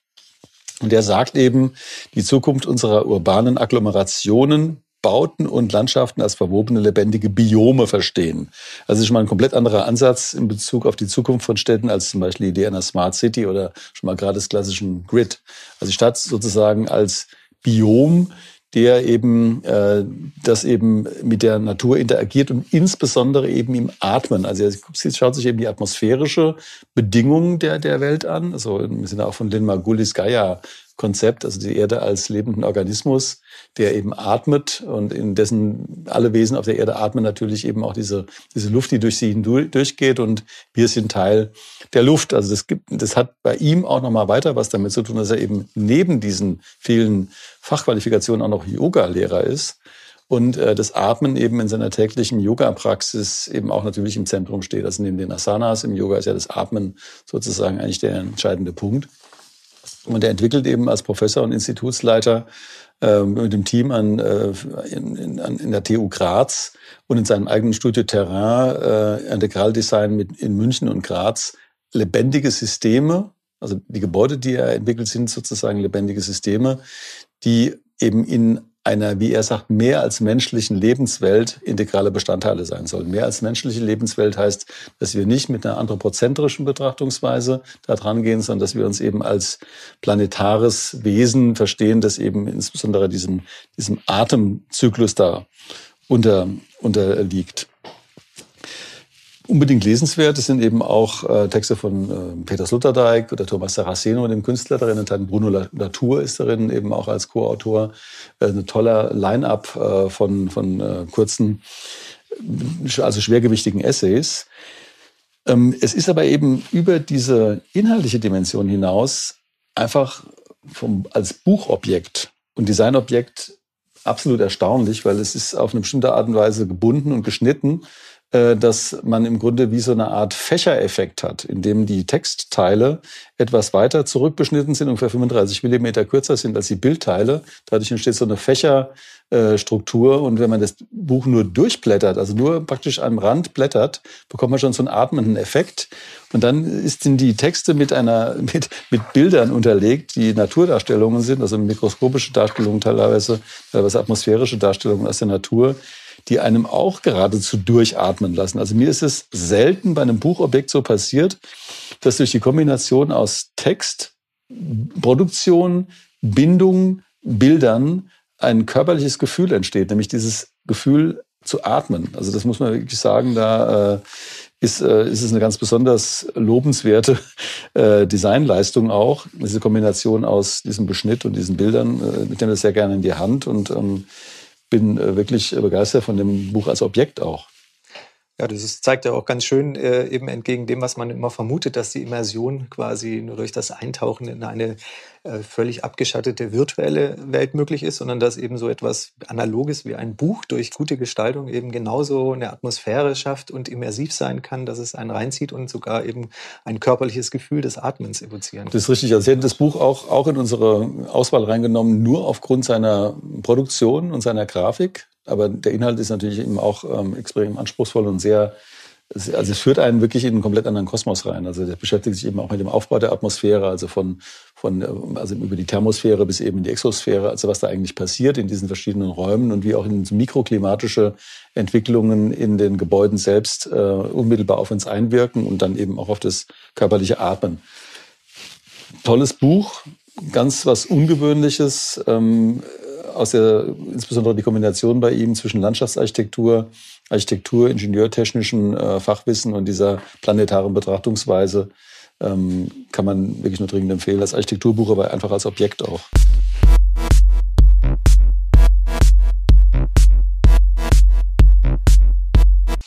Und der sagt eben, die Zukunft unserer urbanen Agglomerationen Bauten und Landschaften als verwobene, lebendige Biome verstehen. Also ist schon mal ein komplett anderer Ansatz in Bezug auf die Zukunft von Städten als zum Beispiel die Idee einer Smart City oder schon mal gerade des klassischen Grid. Also die Stadt sozusagen als Biom, der eben äh, das eben mit der Natur interagiert und insbesondere eben im Atmen. Also es schaut sich eben die atmosphärische Bedingung der, der Welt an. Also wir sind auch von Lynn Margulis Gaia Konzept, also die Erde als lebenden Organismus, der eben atmet und in dessen alle Wesen auf der Erde atmen natürlich eben auch diese, diese Luft, die durch sie hindurchgeht und wir sind Teil der Luft. Also das gibt, das hat bei ihm auch nochmal weiter was damit zu tun, dass er eben neben diesen vielen Fachqualifikationen auch noch Yoga-Lehrer ist und äh, das Atmen eben in seiner täglichen Yoga-Praxis eben auch natürlich im Zentrum steht. Also neben den Asanas im Yoga ist ja das Atmen sozusagen eigentlich der entscheidende Punkt. Und er entwickelt eben als Professor und Institutsleiter äh, mit dem Team an, äh, in, in, in der TU Graz und in seinem eigenen Studio Terrain äh, Integraldesign mit in München und Graz. Lebendige Systeme, also die Gebäude, die er entwickelt, sind sozusagen lebendige Systeme, die eben in einer, wie er sagt, mehr als menschlichen Lebenswelt integrale Bestandteile sein sollen. Mehr als menschliche Lebenswelt heißt, dass wir nicht mit einer anthropozentrischen Betrachtungsweise da dran gehen, sondern dass wir uns eben als planetares Wesen verstehen, das eben insbesondere diesem, diesem Atemzyklus da unter, unterliegt unbedingt lesenswert. Es sind eben auch äh, Texte von äh, Peter Sloterdijk oder Thomas Saraceno, dem Künstler darin enthalten. Bruno Latour ist darin eben auch als Co-Autor. Äh, eine tolle Line-up äh, von, von äh, kurzen, also schwergewichtigen Essays. Ähm, es ist aber eben über diese inhaltliche Dimension hinaus einfach vom, als Buchobjekt und Designobjekt absolut erstaunlich, weil es ist auf eine bestimmte Art und Weise gebunden und geschnitten dass man im Grunde wie so eine Art Fächereffekt hat, in dem die Textteile etwas weiter zurückbeschnitten sind, ungefähr 35 Millimeter kürzer sind als die Bildteile. Dadurch entsteht so eine Fächerstruktur. Und wenn man das Buch nur durchblättert, also nur praktisch am Rand blättert, bekommt man schon so einen atmenden Effekt. Und dann sind die Texte mit einer, mit, mit Bildern unterlegt, die Naturdarstellungen sind, also mikroskopische Darstellungen teilweise, teilweise atmosphärische Darstellungen aus der Natur, die einem auch geradezu durchatmen lassen. Also mir ist es selten bei einem Buchobjekt so passiert, dass durch die Kombination aus Text, Produktion, Bindung, Bildern ein körperliches Gefühl entsteht, nämlich dieses Gefühl zu atmen. Also das muss man wirklich sagen, da äh, ist, äh, ist es eine ganz besonders lobenswerte äh, Designleistung auch. Diese Kombination aus diesem Beschnitt und diesen Bildern, äh, ich nehme das sehr gerne in die Hand und ähm, bin äh, wirklich begeistert von dem Buch als Objekt auch. Ja, das ist, zeigt ja auch ganz schön äh, eben entgegen dem, was man immer vermutet, dass die Immersion quasi nur durch das Eintauchen in eine äh, völlig abgeschattete virtuelle Welt möglich ist, sondern dass eben so etwas Analoges wie ein Buch durch gute Gestaltung eben genauso eine Atmosphäre schafft und immersiv sein kann, dass es einen reinzieht und sogar eben ein körperliches Gefühl des Atmens evozieren kann. Das ist richtig. Also Sie hätten das Buch auch, auch in unsere Auswahl reingenommen, nur aufgrund seiner Produktion und seiner Grafik. Aber der Inhalt ist natürlich eben auch ähm, extrem anspruchsvoll und sehr, also es führt einen wirklich in einen komplett anderen Kosmos rein. Also der beschäftigt sich eben auch mit dem Aufbau der Atmosphäre, also von, von äh, also über die Thermosphäre bis eben in die Exosphäre, also was da eigentlich passiert in diesen verschiedenen Räumen und wie auch in mikroklimatische Entwicklungen in den Gebäuden selbst äh, unmittelbar auf uns einwirken und dann eben auch auf das körperliche Atmen. Tolles Buch, ganz was Ungewöhnliches. Ähm, aus der, insbesondere die Kombination bei ihm zwischen Landschaftsarchitektur, Architektur, ingenieurtechnischem äh, Fachwissen und dieser planetaren Betrachtungsweise ähm, kann man wirklich nur dringend empfehlen. Das Architekturbuch aber einfach als Objekt auch.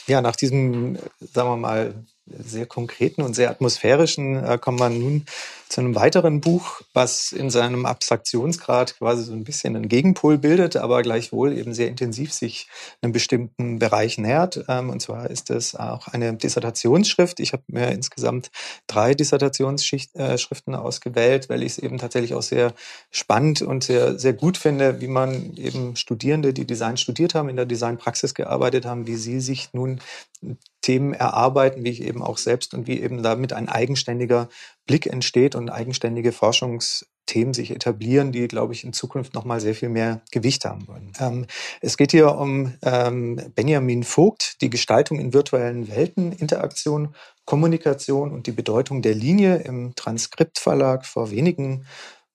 Ja, nach diesem, sagen wir mal, sehr konkreten und sehr atmosphärischen äh, kommt man nun zu einem weiteren Buch, was in seinem Abstraktionsgrad quasi so ein bisschen einen Gegenpol bildet, aber gleichwohl eben sehr intensiv sich einem bestimmten Bereich nähert. Ähm, und zwar ist es auch eine Dissertationsschrift. Ich habe mir insgesamt drei Dissertationsschriften äh, ausgewählt, weil ich es eben tatsächlich auch sehr spannend und sehr, sehr gut finde, wie man eben Studierende, die Design studiert haben, in der Designpraxis gearbeitet haben, wie sie sich nun Themen erarbeiten, wie ich eben auch selbst und wie eben damit ein eigenständiger Blick entsteht und eigenständige Forschungsthemen sich etablieren, die, glaube ich, in Zukunft nochmal sehr viel mehr Gewicht haben wollen. Ähm, es geht hier um ähm, Benjamin Vogt, die Gestaltung in virtuellen Welten, Interaktion, Kommunikation und die Bedeutung der Linie im Transkriptverlag vor wenigen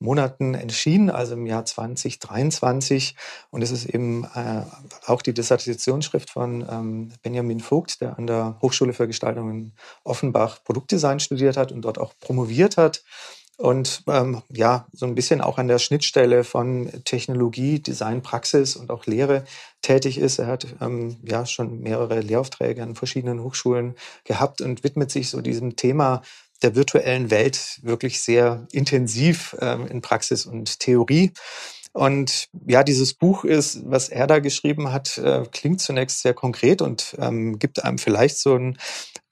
Monaten entschieden, also im Jahr 2023. Und es ist eben äh, auch die Dissertationsschrift von ähm, Benjamin Vogt, der an der Hochschule für Gestaltung in Offenbach Produktdesign studiert hat und dort auch promoviert hat. und ähm, ja, so ein bisschen auch an der Schnittstelle von Technologie, Design, Praxis und auch Lehre tätig ist. Er hat ähm, ja schon mehrere Lehraufträge an verschiedenen Hochschulen gehabt und widmet sich so diesem Thema der virtuellen Welt wirklich sehr intensiv ähm, in Praxis und Theorie. Und ja, dieses Buch ist, was er da geschrieben hat, äh, klingt zunächst sehr konkret und ähm, gibt einem vielleicht so ein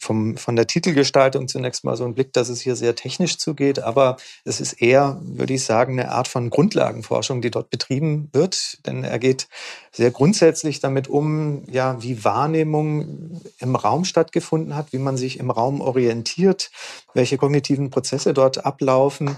vom, von der Titelgestaltung zunächst mal so einen Blick, dass es hier sehr technisch zugeht, aber es ist eher, würde ich sagen, eine Art von Grundlagenforschung, die dort betrieben wird, denn er geht sehr grundsätzlich damit um, ja, wie Wahrnehmung im Raum stattgefunden hat, wie man sich im Raum orientiert, welche kognitiven Prozesse dort ablaufen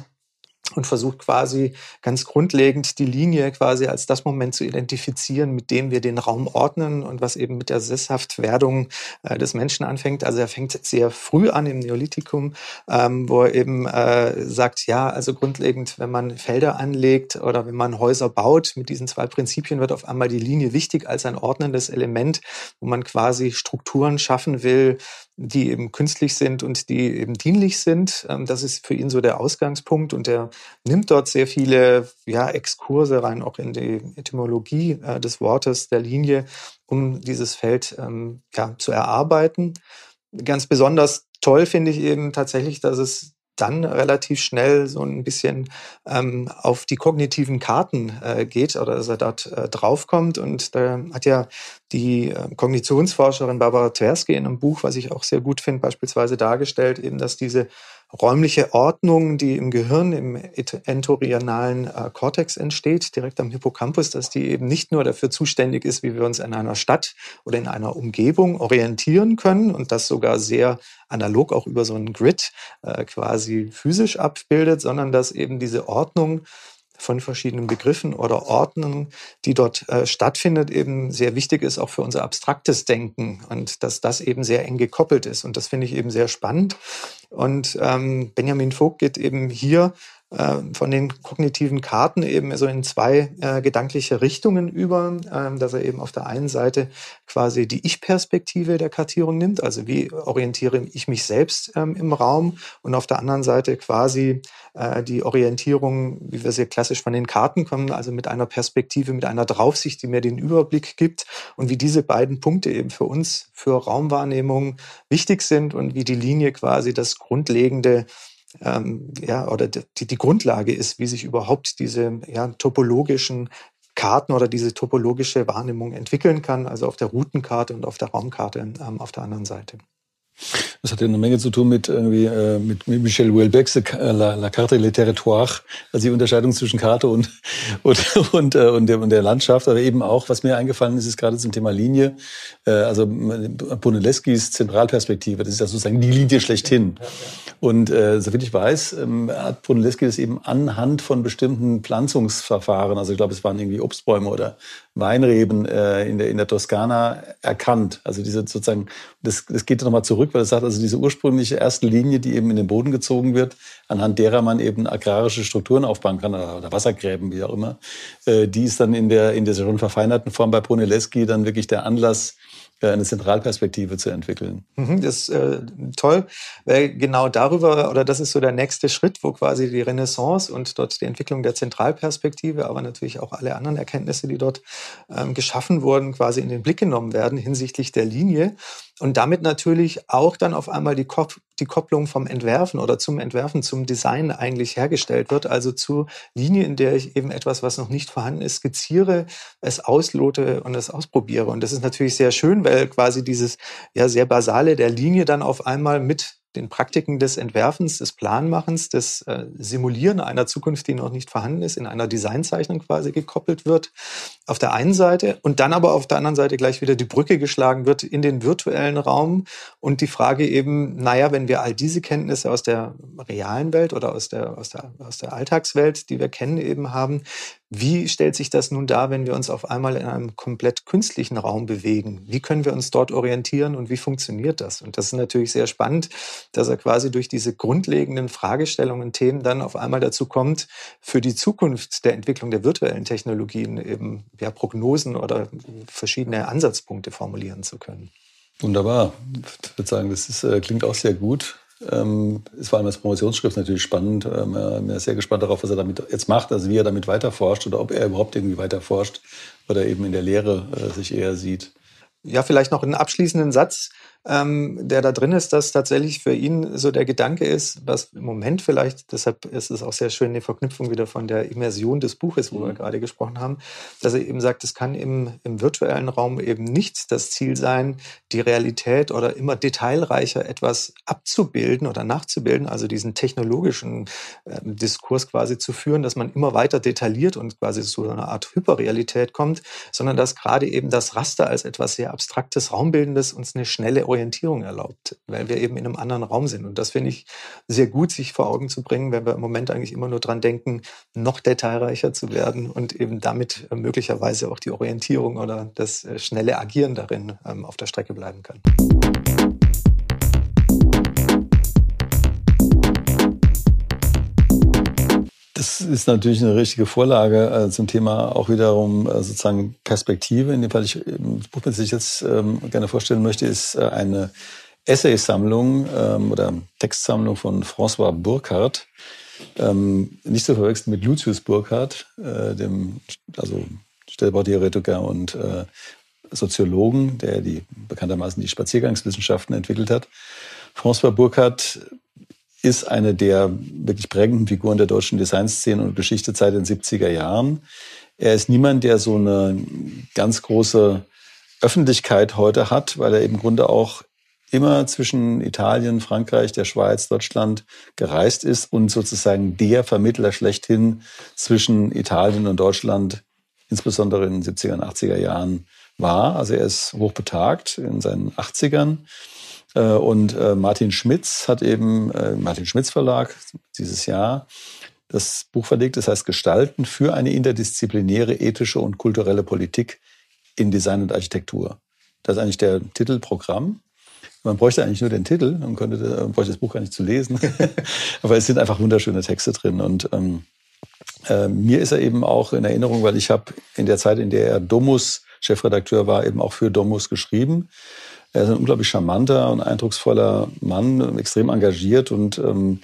und versucht quasi ganz grundlegend die Linie quasi als das Moment zu identifizieren, mit dem wir den Raum ordnen und was eben mit der Sesshaftwerdung äh, des Menschen anfängt. Also er fängt sehr früh an im Neolithikum, ähm, wo er eben äh, sagt, ja, also grundlegend, wenn man Felder anlegt oder wenn man Häuser baut, mit diesen zwei Prinzipien wird auf einmal die Linie wichtig als ein ordnendes Element, wo man quasi Strukturen schaffen will, die eben künstlich sind und die eben dienlich sind. Ähm, das ist für ihn so der Ausgangspunkt und er nimmt dort sehr viele ja, Exkurse rein, auch in die Etymologie äh, des Wortes, der Linie, um dieses Feld ähm, ja, zu erarbeiten. Ganz besonders toll finde ich eben tatsächlich, dass es dann relativ schnell so ein bisschen ähm, auf die kognitiven Karten äh, geht oder dass er dort äh, draufkommt. Und da hat ja die äh, Kognitionsforscherin Barbara Tversky in einem Buch, was ich auch sehr gut finde, beispielsweise dargestellt, eben, dass diese räumliche Ordnung, die im Gehirn, im entorhinalen äh, entsteht, direkt am Hippocampus, dass die eben nicht nur dafür zuständig ist, wie wir uns in einer Stadt oder in einer Umgebung orientieren können und das sogar sehr analog auch über so einen Grid äh, quasi physisch abbildet, sondern dass eben diese Ordnung von verschiedenen Begriffen oder Ordnungen, die dort äh, stattfindet, eben sehr wichtig ist, auch für unser abstraktes Denken und dass das eben sehr eng gekoppelt ist. Und das finde ich eben sehr spannend. Und ähm, Benjamin Vogt geht eben hier von den kognitiven Karten eben so in zwei äh, gedankliche Richtungen über, äh, dass er eben auf der einen Seite quasi die Ich-Perspektive der Kartierung nimmt, also wie orientiere ich mich selbst ähm, im Raum und auf der anderen Seite quasi äh, die Orientierung, wie wir sehr klassisch von den Karten kommen, also mit einer Perspektive, mit einer Draufsicht, die mir den Überblick gibt und wie diese beiden Punkte eben für uns, für Raumwahrnehmung wichtig sind und wie die Linie quasi das grundlegende ähm, ja, oder die, die Grundlage ist, wie sich überhaupt diese ja, topologischen Karten oder diese topologische Wahrnehmung entwickeln kann, also auf der Routenkarte und auf der Raumkarte ähm, auf der anderen Seite. Das hat ja eine Menge zu tun mit irgendwie äh, mit, Michel Houellebecqs äh, La, La Carte et le Territoire, also die Unterscheidung zwischen Karte und und und, äh, und, der, und der Landschaft, aber eben auch, was mir eingefallen ist, ist gerade zum Thema Linie, äh, also Brunellesquis Zentralperspektive, das ist ja sozusagen die Linie schlechthin. Und äh, soviel ich weiß, ähm, hat Brunelleschi das eben anhand von bestimmten Pflanzungsverfahren, also ich glaube, es waren irgendwie Obstbäume oder Weinreben äh, in, der, in der Toskana erkannt. Also diese sozusagen, das, das geht nochmal zurück, weil es sagt, also diese ursprüngliche erste Linie, die eben in den Boden gezogen wird, anhand derer man eben agrarische Strukturen aufbauen kann oder, Wassergräben, wie auch immer, äh, die ist dann in der, in der schon verfeinerten Form bei Brunelleschi dann wirklich der Anlass, eine Zentralperspektive zu entwickeln. Mhm, das ist äh, toll, weil genau darüber, oder das ist so der nächste Schritt, wo quasi die Renaissance und dort die Entwicklung der Zentralperspektive, aber natürlich auch alle anderen Erkenntnisse, die dort ähm, geschaffen wurden, quasi in den Blick genommen werden hinsichtlich der Linie. Und damit natürlich auch dann auf einmal die, Kop die Kopplung vom Entwerfen oder zum Entwerfen, zum Design eigentlich hergestellt wird. Also zur Linie, in der ich eben etwas, was noch nicht vorhanden ist, skizziere, es auslote und es ausprobiere. Und das ist natürlich sehr schön, weil quasi dieses ja sehr basale der Linie dann auf einmal mit den Praktiken des Entwerfens, des Planmachens, des äh, Simulieren einer Zukunft, die noch nicht vorhanden ist, in einer Designzeichnung quasi gekoppelt wird, auf der einen Seite und dann aber auf der anderen Seite gleich wieder die Brücke geschlagen wird in den virtuellen Raum und die Frage eben, naja, wenn wir all diese Kenntnisse aus der realen Welt oder aus der, aus der, aus der Alltagswelt, die wir kennen, eben haben, wie stellt sich das nun dar, wenn wir uns auf einmal in einem komplett künstlichen Raum bewegen? Wie können wir uns dort orientieren und wie funktioniert das? Und das ist natürlich sehr spannend, dass er quasi durch diese grundlegenden Fragestellungen, Themen dann auf einmal dazu kommt, für die Zukunft der Entwicklung der virtuellen Technologien eben ja, Prognosen oder verschiedene Ansatzpunkte formulieren zu können. Wunderbar. Ich würde sagen, das ist, äh, klingt auch sehr gut. Ähm, ist vor allem als Promotionsschrift natürlich spannend. Ähm, bin sehr gespannt darauf, was er damit jetzt macht, also wie er damit weiterforscht oder ob er überhaupt irgendwie weiterforscht oder eben in der Lehre äh, sich eher sieht. Ja, vielleicht noch einen abschließenden Satz ähm, der da drin ist, dass tatsächlich für ihn so der Gedanke ist, was im Moment vielleicht, deshalb ist es auch sehr schön die Verknüpfung wieder von der Immersion des Buches, wo mhm. wir gerade gesprochen haben, dass er eben sagt, es kann im, im virtuellen Raum eben nicht das Ziel sein, die Realität oder immer detailreicher etwas abzubilden oder nachzubilden, also diesen technologischen äh, Diskurs quasi zu führen, dass man immer weiter detailliert und quasi zu einer Art Hyperrealität kommt, sondern dass gerade eben das Raster als etwas sehr abstraktes, raumbildendes uns eine schnelle Orientierung erlaubt, weil wir eben in einem anderen Raum sind. Und das finde ich sehr gut, sich vor Augen zu bringen, wenn wir im Moment eigentlich immer nur dran denken, noch detailreicher zu werden und eben damit äh, möglicherweise auch die Orientierung oder das äh, schnelle Agieren darin ähm, auf der Strecke bleiben kann. Das ist natürlich eine richtige Vorlage äh, zum Thema auch wiederum äh, sozusagen Perspektive. In dem Fall, ich, ähm, das Buch, das ich jetzt ähm, gerne vorstellen möchte, ist äh, eine Essaysammlung ähm, oder Textsammlung von François Burkhardt. Ähm, nicht zu verwechseln mit Lucius Burkhardt, äh, dem also Stellbautheoretiker und äh, Soziologen, der die bekanntermaßen die Spaziergangswissenschaften entwickelt hat. François Burkhardt ist eine der wirklich prägenden Figuren der deutschen Designszene und Geschichte seit den 70er Jahren. Er ist niemand, der so eine ganz große Öffentlichkeit heute hat, weil er im Grunde auch immer zwischen Italien, Frankreich, der Schweiz, Deutschland gereist ist und sozusagen der Vermittler schlechthin zwischen Italien und Deutschland, insbesondere in den 70er und 80er Jahren war. Also er ist hochbetagt in seinen 80ern äh, und äh, Martin Schmitz hat eben, äh, Martin Schmitz Verlag dieses Jahr, das Buch verlegt, das heißt Gestalten für eine interdisziplinäre ethische und kulturelle Politik in Design und Architektur. Das ist eigentlich der Titelprogramm. Man bräuchte eigentlich nur den Titel und könnte, man bräuchte das Buch gar nicht zu lesen. Aber es sind einfach wunderschöne Texte drin. Und ähm, äh, mir ist er eben auch in Erinnerung, weil ich habe in der Zeit, in der er Domus Chefredakteur war, eben auch für Domus geschrieben. Er ist ein unglaublich charmanter und eindrucksvoller Mann, extrem engagiert und ähm,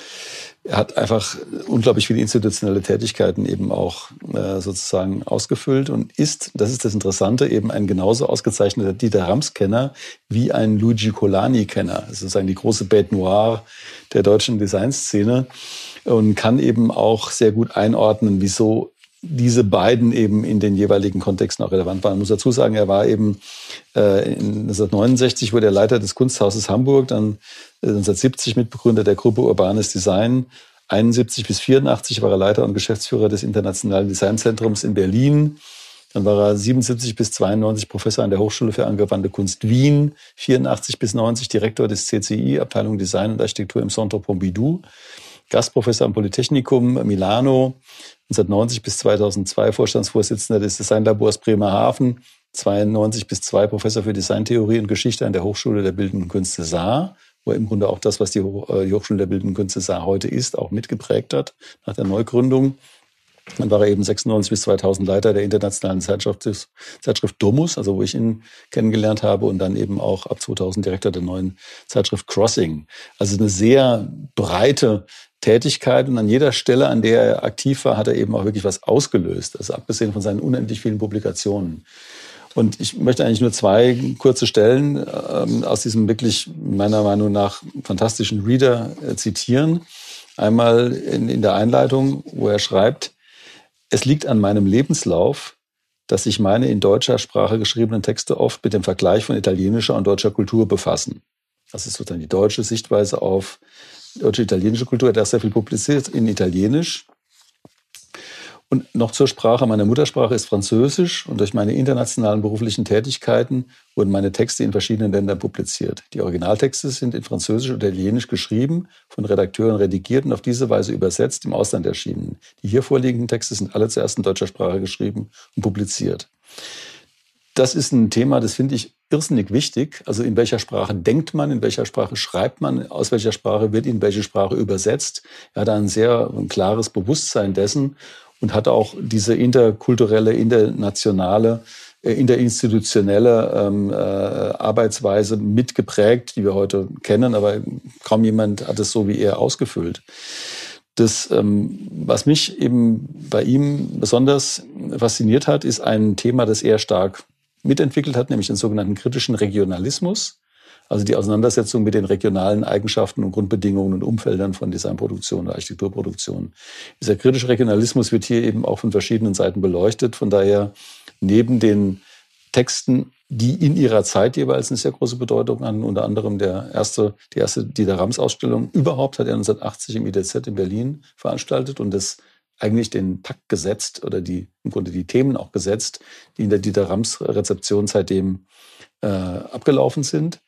er hat einfach unglaublich viele institutionelle Tätigkeiten eben auch äh, sozusagen ausgefüllt und ist, das ist das Interessante, eben ein genauso ausgezeichneter Dieter Rams-Kenner wie ein Luigi Colani-Kenner. Sozusagen die große Bête Noire der deutschen Designszene und kann eben auch sehr gut einordnen, wieso diese beiden eben in den jeweiligen Kontexten auch relevant waren. Ich muss dazu sagen, er war eben äh, in 1969 wurde er Leiter des Kunsthauses Hamburg, dann 1970 äh, Mitbegründer der Gruppe Urbanes Design. 71 bis 84 war er Leiter und Geschäftsführer des Internationalen Designzentrums in Berlin. Dann war er 77 bis 92 Professor an der Hochschule für angewandte Kunst Wien, 84 bis 90 Direktor des CCI, Abteilung Design und Architektur im Centre Pompidou. Gastprofessor am Polytechnikum Milano, 1990 bis 2002 Vorstandsvorsitzender des Designlabors Bremerhaven, 92 bis 2 Professor für Designtheorie und Geschichte an der Hochschule der Bildenden Künste Saar, wo er im Grunde auch das, was die äh, Hochschule der Bildenden Künste Saar heute ist, auch mitgeprägt hat nach der Neugründung. Dann war er eben 96 bis 2000 Leiter der internationalen Zeitschrift, Zeitschrift Domus, also wo ich ihn kennengelernt habe und dann eben auch ab 2000 Direktor der neuen Zeitschrift Crossing. Also eine sehr breite Tätigkeit und an jeder Stelle, an der er aktiv war, hat er eben auch wirklich was ausgelöst. Also abgesehen von seinen unendlich vielen Publikationen. Und ich möchte eigentlich nur zwei kurze Stellen ähm, aus diesem wirklich meiner Meinung nach fantastischen Reader äh, zitieren. Einmal in, in der Einleitung, wo er schreibt, es liegt an meinem Lebenslauf, dass sich meine in deutscher Sprache geschriebenen Texte oft mit dem Vergleich von italienischer und deutscher Kultur befassen. Das ist sozusagen die deutsche Sichtweise auf deutsche italienische Kultur. Hat sehr viel publiziert in Italienisch. Und noch zur Sprache. Meine Muttersprache ist Französisch und durch meine internationalen beruflichen Tätigkeiten wurden meine Texte in verschiedenen Ländern publiziert. Die Originaltexte sind in Französisch und Italienisch geschrieben, von Redakteuren redigiert und auf diese Weise übersetzt im Ausland erschienen. Die hier vorliegenden Texte sind alle zuerst in deutscher Sprache geschrieben und publiziert. Das ist ein Thema, das finde ich irrsinnig wichtig. Also in welcher Sprache denkt man, in welcher Sprache schreibt man, aus welcher Sprache wird in welche Sprache übersetzt. Er hat ein sehr ein klares Bewusstsein dessen und hat auch diese interkulturelle, internationale äh, interinstitutionelle ähm, äh, Arbeitsweise mitgeprägt, die wir heute kennen, aber kaum jemand hat es so wie er ausgefüllt. Das, ähm, was mich eben bei ihm besonders fasziniert hat, ist ein Thema, das er stark mitentwickelt hat, nämlich den sogenannten kritischen Regionalismus. Also die Auseinandersetzung mit den regionalen Eigenschaften und Grundbedingungen und Umfeldern von Designproduktion oder Architekturproduktion. Dieser kritische Regionalismus wird hier eben auch von verschiedenen Seiten beleuchtet. Von daher neben den Texten, die in ihrer Zeit jeweils eine sehr große Bedeutung an, unter anderem der erste, die erste Dieter Rams Ausstellung überhaupt hat er 1980 im IDZ in Berlin veranstaltet und das eigentlich den Takt gesetzt oder die im Grunde die Themen auch gesetzt, die in der Dieter Rams Rezeption seitdem äh, abgelaufen sind.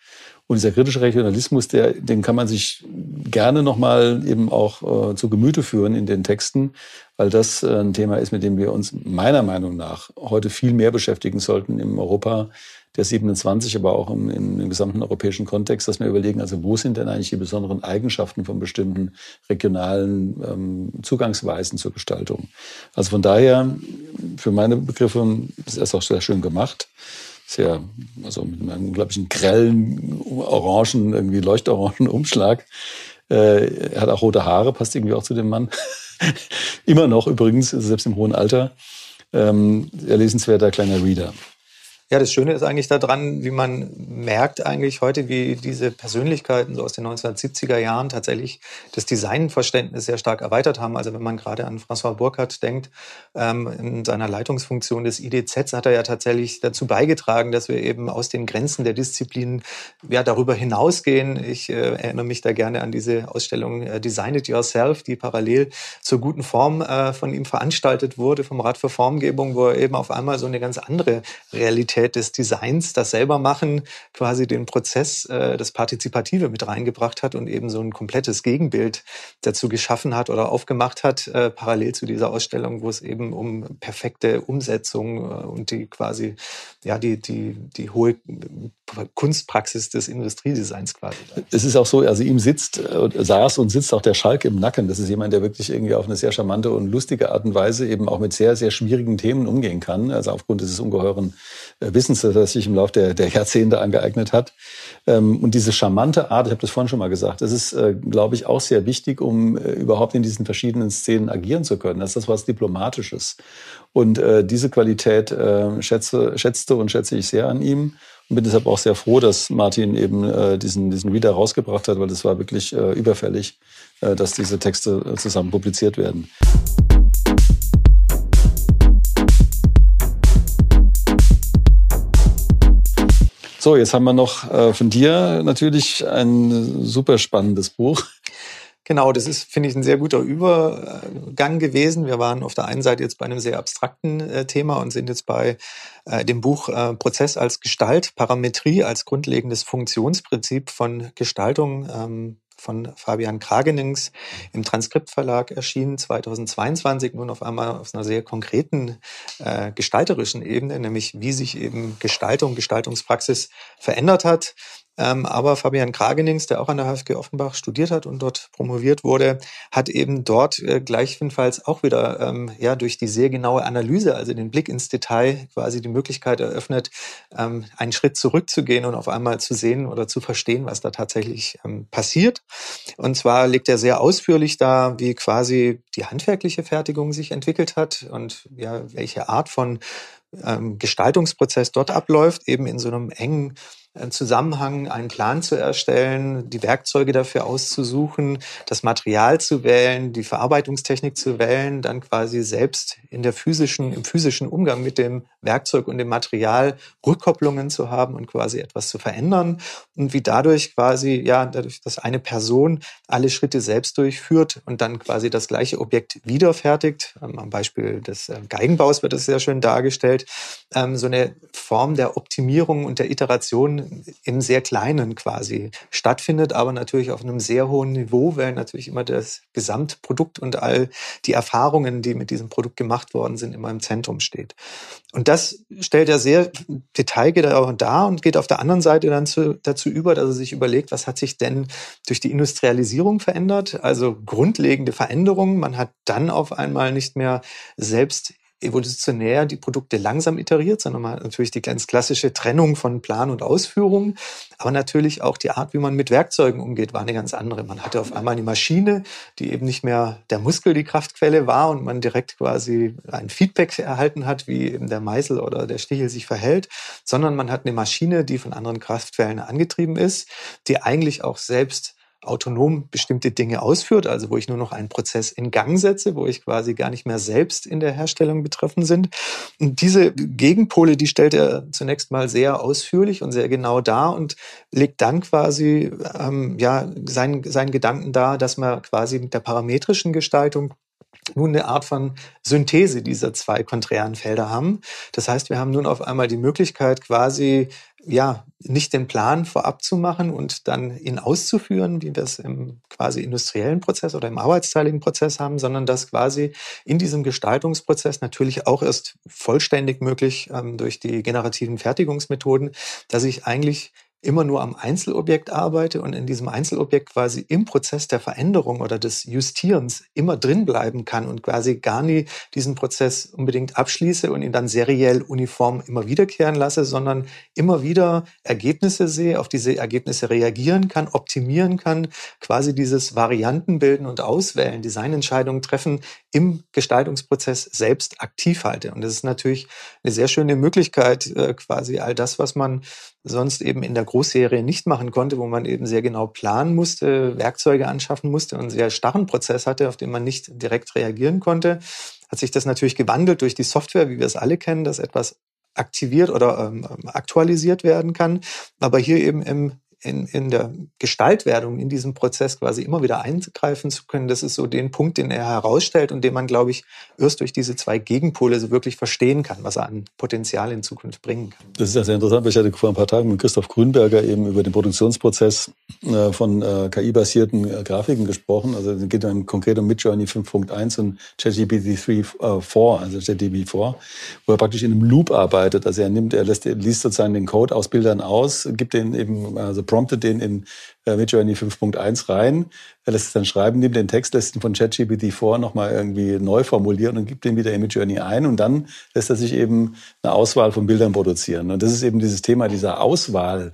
Und dieser kritische Regionalismus, der, den kann man sich gerne nochmal eben auch äh, zu Gemüte führen in den Texten, weil das äh, ein Thema ist, mit dem wir uns meiner Meinung nach heute viel mehr beschäftigen sollten im Europa der 27, aber auch im, im, gesamten europäischen Kontext, dass wir überlegen, also wo sind denn eigentlich die besonderen Eigenschaften von bestimmten regionalen ähm, Zugangsweisen zur Gestaltung. Also von daher, für meine Begriffe, ist es auch sehr schön gemacht sehr, also mit einem unglaublichen grellen, orangen, irgendwie leuchterorangen Umschlag. Äh, er hat auch rote Haare, passt irgendwie auch zu dem Mann. Immer noch übrigens, selbst im hohen Alter. Ähm, lesenswerter kleiner Reader. Ja, das Schöne ist eigentlich daran, wie man merkt eigentlich heute, wie diese Persönlichkeiten so aus den 1970er Jahren tatsächlich das Designverständnis sehr stark erweitert haben. Also wenn man gerade an François Burkhardt denkt, ähm, in seiner Leitungsfunktion des IDZ hat er ja tatsächlich dazu beigetragen, dass wir eben aus den Grenzen der Disziplinen ja darüber hinausgehen. Ich äh, erinnere mich da gerne an diese Ausstellung äh, Design It Yourself, die parallel zur guten Form äh, von ihm veranstaltet wurde vom Rat für Formgebung, wo er eben auf einmal so eine ganz andere Realität Qualität des Designs, das selber machen, quasi den Prozess, äh, das Partizipative mit reingebracht hat und eben so ein komplettes Gegenbild dazu geschaffen hat oder aufgemacht hat, äh, parallel zu dieser Ausstellung, wo es eben um perfekte Umsetzung äh, und die quasi, ja, die, die, die hohe Kunstpraxis des Industriedesigns quasi. Es ist auch so, also ihm sitzt, äh, saß und sitzt auch der Schalk im Nacken. Das ist jemand, der wirklich irgendwie auf eine sehr charmante und lustige Art und Weise eben auch mit sehr, sehr schwierigen Themen umgehen kann. Also aufgrund dieses ungeheuren äh, Wissens, das sich im Laufe der, der Jahrzehnte angeeignet hat. Ähm, und diese charmante Art, ich habe das vorhin schon mal gesagt, das ist, äh, glaube ich, auch sehr wichtig, um überhaupt in diesen verschiedenen Szenen agieren zu können. Das ist das was Diplomatisches. Und diese Qualität schätze, schätzte und schätze ich sehr an ihm. Und bin deshalb auch sehr froh, dass Martin eben äh, diesen, diesen Reader rausgebracht hat, weil das war wirklich äh, überfällig, äh, dass diese Texte äh, zusammen publiziert werden. So, jetzt haben wir noch äh, von dir natürlich ein super spannendes Buch. Genau, das ist, finde ich, ein sehr guter Übergang gewesen. Wir waren auf der einen Seite jetzt bei einem sehr abstrakten äh, Thema und sind jetzt bei äh, dem Buch Prozess als Gestalt, Parametrie als grundlegendes Funktionsprinzip von Gestaltung ähm, von Fabian Kragenings im Transkriptverlag erschienen 2022, nun auf einmal auf einer sehr konkreten äh, gestalterischen Ebene, nämlich wie sich eben Gestaltung, Gestaltungspraxis verändert hat. Ähm, aber Fabian Kragenings, der auch an der HFG Offenbach studiert hat und dort promoviert wurde, hat eben dort äh, gleichfalls auch wieder ähm, ja durch die sehr genaue Analyse, also den Blick ins Detail, quasi die Möglichkeit eröffnet, ähm, einen Schritt zurückzugehen und auf einmal zu sehen oder zu verstehen, was da tatsächlich ähm, passiert. Und zwar legt er sehr ausführlich da, wie quasi die handwerkliche Fertigung sich entwickelt hat und ja, welche Art von ähm, Gestaltungsprozess dort abläuft, eben in so einem engen Zusammenhang einen Plan zu erstellen, die Werkzeuge dafür auszusuchen, das Material zu wählen, die Verarbeitungstechnik zu wählen, dann quasi selbst in der physischen, im physischen Umgang mit dem Werkzeug und dem Material Rückkopplungen zu haben und quasi etwas zu verändern und wie dadurch quasi, ja, dadurch, dass eine Person alle Schritte selbst durchführt und dann quasi das gleiche Objekt wiederfertigt. Ähm, am Beispiel des äh, Geigenbaus wird es sehr schön dargestellt. Ähm, so eine Form der Optimierung und der Iteration im sehr Kleinen quasi stattfindet, aber natürlich auf einem sehr hohen Niveau, weil natürlich immer das Gesamtprodukt und all die Erfahrungen, die mit diesem Produkt gemacht worden sind, immer im Zentrum steht. Und das stellt er sehr detailgenau dar und geht auf der anderen Seite dann zu, dazu über, dass er sich überlegt, was hat sich denn durch die Industrialisierung verändert, also grundlegende Veränderungen. Man hat dann auf einmal nicht mehr selbst evolutionär die Produkte langsam iteriert, sondern man hat natürlich die ganz klassische Trennung von Plan und Ausführung. Aber natürlich auch die Art, wie man mit Werkzeugen umgeht, war eine ganz andere. Man hatte auf einmal eine Maschine, die eben nicht mehr der Muskel die Kraftquelle war und man direkt quasi ein Feedback erhalten hat, wie eben der Meißel oder der Stichel sich verhält, sondern man hat eine Maschine, die von anderen Kraftquellen angetrieben ist, die eigentlich auch selbst autonom bestimmte Dinge ausführt, also wo ich nur noch einen Prozess in Gang setze, wo ich quasi gar nicht mehr selbst in der Herstellung betroffen sind. Und diese Gegenpole, die stellt er zunächst mal sehr ausführlich und sehr genau dar und legt dann quasi ähm, ja seinen, seinen Gedanken dar, dass man quasi mit der parametrischen Gestaltung nun eine Art von Synthese dieser zwei konträren Felder haben. Das heißt, wir haben nun auf einmal die Möglichkeit, quasi ja, nicht den Plan vorab zu machen und dann ihn auszuführen, wie wir es im quasi industriellen Prozess oder im arbeitsteiligen Prozess haben, sondern das quasi in diesem Gestaltungsprozess natürlich auch erst vollständig möglich ähm, durch die generativen Fertigungsmethoden, dass ich eigentlich immer nur am Einzelobjekt arbeite und in diesem Einzelobjekt quasi im Prozess der Veränderung oder des Justierens immer drin bleiben kann und quasi gar nie diesen Prozess unbedingt abschließe und ihn dann seriell uniform immer wiederkehren lasse, sondern immer wieder Ergebnisse sehe, auf diese Ergebnisse reagieren kann, optimieren kann, quasi dieses Variantenbilden und Auswählen, Designentscheidungen treffen im Gestaltungsprozess selbst aktiv halte. Und das ist natürlich eine sehr schöne Möglichkeit, äh, quasi all das, was man sonst eben in der Großserie nicht machen konnte, wo man eben sehr genau planen musste, Werkzeuge anschaffen musste und einen sehr starren Prozess hatte, auf den man nicht direkt reagieren konnte, hat sich das natürlich gewandelt durch die Software, wie wir es alle kennen, dass etwas aktiviert oder ähm, aktualisiert werden kann, aber hier eben im in, in der Gestaltwerdung in diesem Prozess quasi immer wieder eingreifen zu können, das ist so den Punkt, den er herausstellt und den man, glaube ich, erst durch diese zwei Gegenpole so wirklich verstehen kann, was er an Potenzial in Zukunft bringen kann. Das ist ja sehr interessant, weil ich hatte vor ein paar Tagen mit Christoph Grünberger eben über den Produktionsprozess äh, von äh, KI-basierten äh, Grafiken gesprochen. Also es geht dann konkret um Midjourney 5.1 und ChatGPT 3.4, also ChatGPT 4, wo er praktisch in einem Loop arbeitet. Also er nimmt, er lässt, er liest sozusagen den Code aus Bildern aus, gibt den eben, also promptet den in äh, Midjourney 5.1 rein, er lässt es dann schreiben, nimmt den Text, lässt ihn von ChatGPT vor nochmal irgendwie neu formulieren und gibt den wieder in Midjourney ein und dann lässt er sich eben eine Auswahl von Bildern produzieren. Und das ist eben dieses Thema dieser Auswahl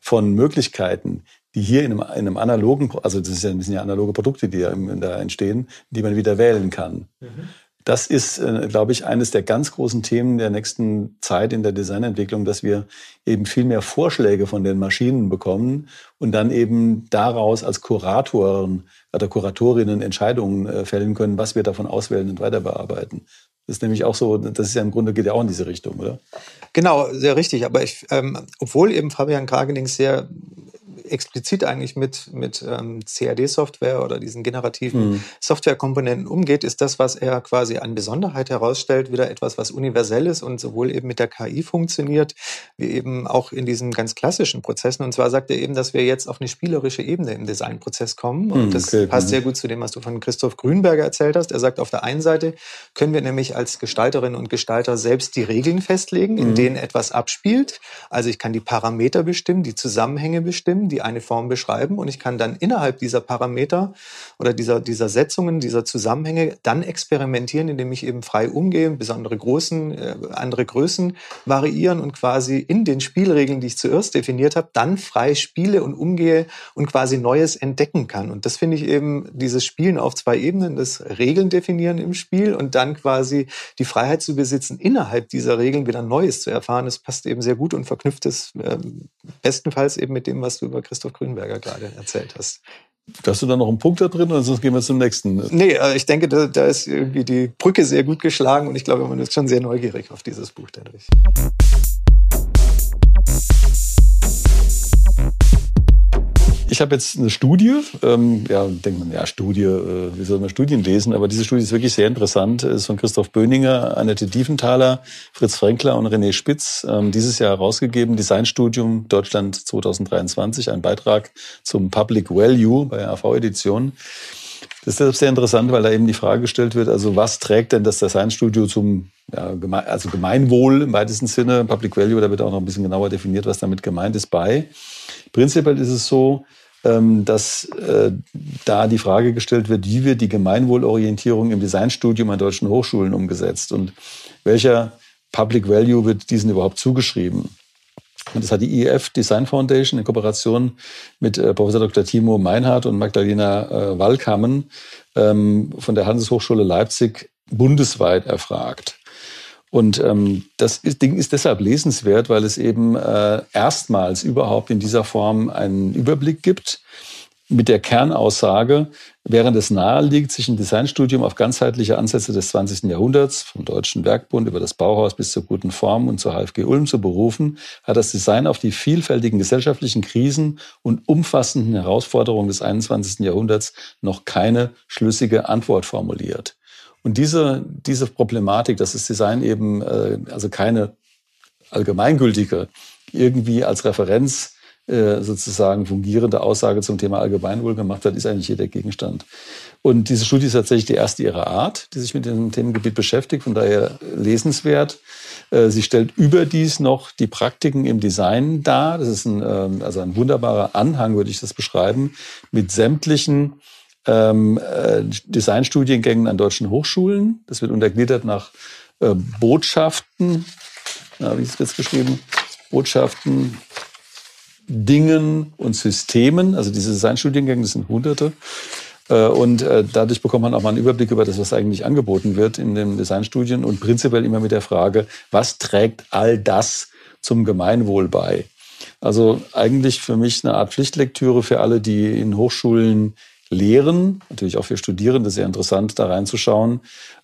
von Möglichkeiten, die hier in einem, in einem analogen, also das, ja, das sind ja analoge Produkte, die da entstehen, die man wieder wählen kann. Mhm. Das ist, äh, glaube ich, eines der ganz großen Themen der nächsten Zeit in der Designentwicklung, dass wir eben viel mehr Vorschläge von den Maschinen bekommen und dann eben daraus als Kuratoren oder Kuratorinnen Entscheidungen äh, fällen können, was wir davon auswählen und weiter bearbeiten. Das ist nämlich auch so, das ist ja im Grunde geht ja auch in diese Richtung, oder? Genau, sehr richtig. Aber ich, ähm, obwohl eben Fabian Kragening sehr explizit eigentlich mit, mit ähm, CAD-Software oder diesen generativen mhm. Softwarekomponenten umgeht, ist das, was er quasi an Besonderheit herausstellt, wieder etwas, was universell ist und sowohl eben mit der KI funktioniert, wie eben auch in diesen ganz klassischen Prozessen. Und zwar sagt er eben, dass wir jetzt auf eine spielerische Ebene im Designprozess kommen. Und mhm, das okay. passt sehr gut zu dem, was du von Christoph Grünberger erzählt hast. Er sagt, auf der einen Seite können wir nämlich als Gestalterinnen und Gestalter selbst die Regeln festlegen, in mhm. denen etwas abspielt. Also ich kann die Parameter bestimmen, die Zusammenhänge bestimmen, die die eine Form beschreiben und ich kann dann innerhalb dieser Parameter oder dieser, dieser Setzungen, dieser Zusammenhänge dann experimentieren, indem ich eben frei umgehe, besondere Großen, äh, andere Größen variieren und quasi in den Spielregeln, die ich zuerst definiert habe, dann frei spiele und umgehe und quasi Neues entdecken kann. Und das finde ich eben dieses Spielen auf zwei Ebenen, das Regeln definieren im Spiel und dann quasi die Freiheit zu besitzen, innerhalb dieser Regeln wieder Neues zu erfahren. Das passt eben sehr gut und verknüpft es äh, bestenfalls eben mit dem, was du über Christoph Grünberger gerade erzählt hast. Hast du da noch einen Punkt da drin oder sonst gehen wir zum nächsten? Nee, äh, ich denke, da, da ist irgendwie die Brücke sehr gut geschlagen und ich glaube, man ist schon sehr neugierig auf dieses Buch dadurch. Ich habe jetzt eine Studie, ähm, ja, denkt man, ja, Studie, äh, wie soll man Studien lesen? Aber diese Studie ist wirklich sehr interessant. Ist von Christoph Böninger, Annette Diefenthaler, Fritz Frenkler und René Spitz ähm, dieses Jahr herausgegeben. Designstudium Deutschland 2023, ein Beitrag zum Public Value bei AV-Edition. Das ist sehr interessant, weil da eben die Frage gestellt wird, also was trägt denn das Designstudio zum ja, also Gemeinwohl im weitesten Sinne, Public Value, da wird auch noch ein bisschen genauer definiert, was damit gemeint ist, bei. Prinzipiell ist es so, dass äh, da die Frage gestellt wird, wie wird die Gemeinwohlorientierung im Designstudium an deutschen Hochschulen umgesetzt und welcher Public Value wird diesen überhaupt zugeschrieben. Und das hat die IEF Design Foundation in Kooperation mit äh, Professor Dr. Timo Meinhardt und Magdalena äh, Wallkammen ähm, von der Handelshochschule Leipzig bundesweit erfragt. Und ähm, das ist, Ding ist deshalb lesenswert, weil es eben äh, erstmals überhaupt in dieser Form einen Überblick gibt mit der Kernaussage, während es nahe liegt, sich ein Designstudium auf ganzheitliche Ansätze des 20. Jahrhunderts, vom Deutschen Werkbund über das Bauhaus bis zur guten Form und zur HFG Ulm zu berufen, hat das Design auf die vielfältigen gesellschaftlichen Krisen und umfassenden Herausforderungen des 21. Jahrhunderts noch keine schlüssige Antwort formuliert. Und diese, diese Problematik, dass das Design eben äh, also keine allgemeingültige irgendwie als Referenz äh, sozusagen fungierende Aussage zum Thema Allgemeinwohl gemacht hat, ist eigentlich hier der Gegenstand. Und diese Studie ist tatsächlich die erste ihrer Art, die sich mit dem Themengebiet beschäftigt, von daher lesenswert. Äh, sie stellt überdies noch die Praktiken im Design dar. Das ist ein, ähm, also ein wunderbarer Anhang, würde ich das beschreiben, mit sämtlichen ähm, äh, Designstudiengängen an deutschen Hochschulen. Das wird untergliedert nach äh, Botschaften, ja, wie ist es jetzt geschrieben? Botschaften, Dingen und Systemen. Also diese Designstudiengänge, das sind Hunderte. Äh, und äh, dadurch bekommt man auch mal einen Überblick über das, was eigentlich angeboten wird in den Designstudien und prinzipiell immer mit der Frage, was trägt all das zum Gemeinwohl bei? Also eigentlich für mich eine Art Pflichtlektüre für alle, die in Hochschulen lehren, natürlich auch für Studierende sehr interessant, da reinzuschauen,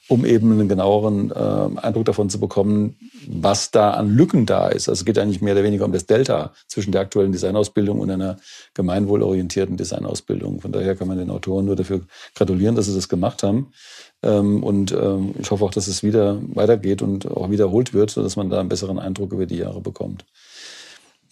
um eben einen genaueren äh, Eindruck davon zu bekommen, was da an Lücken da ist. Also es geht eigentlich mehr oder weniger um das Delta zwischen der aktuellen Designausbildung und einer gemeinwohlorientierten Designausbildung. Von daher kann man den Autoren nur dafür gratulieren, dass sie das gemacht haben. Ähm, und ähm, ich hoffe auch, dass es wieder weitergeht und auch wiederholt wird, sodass man da einen besseren Eindruck über die Jahre bekommt.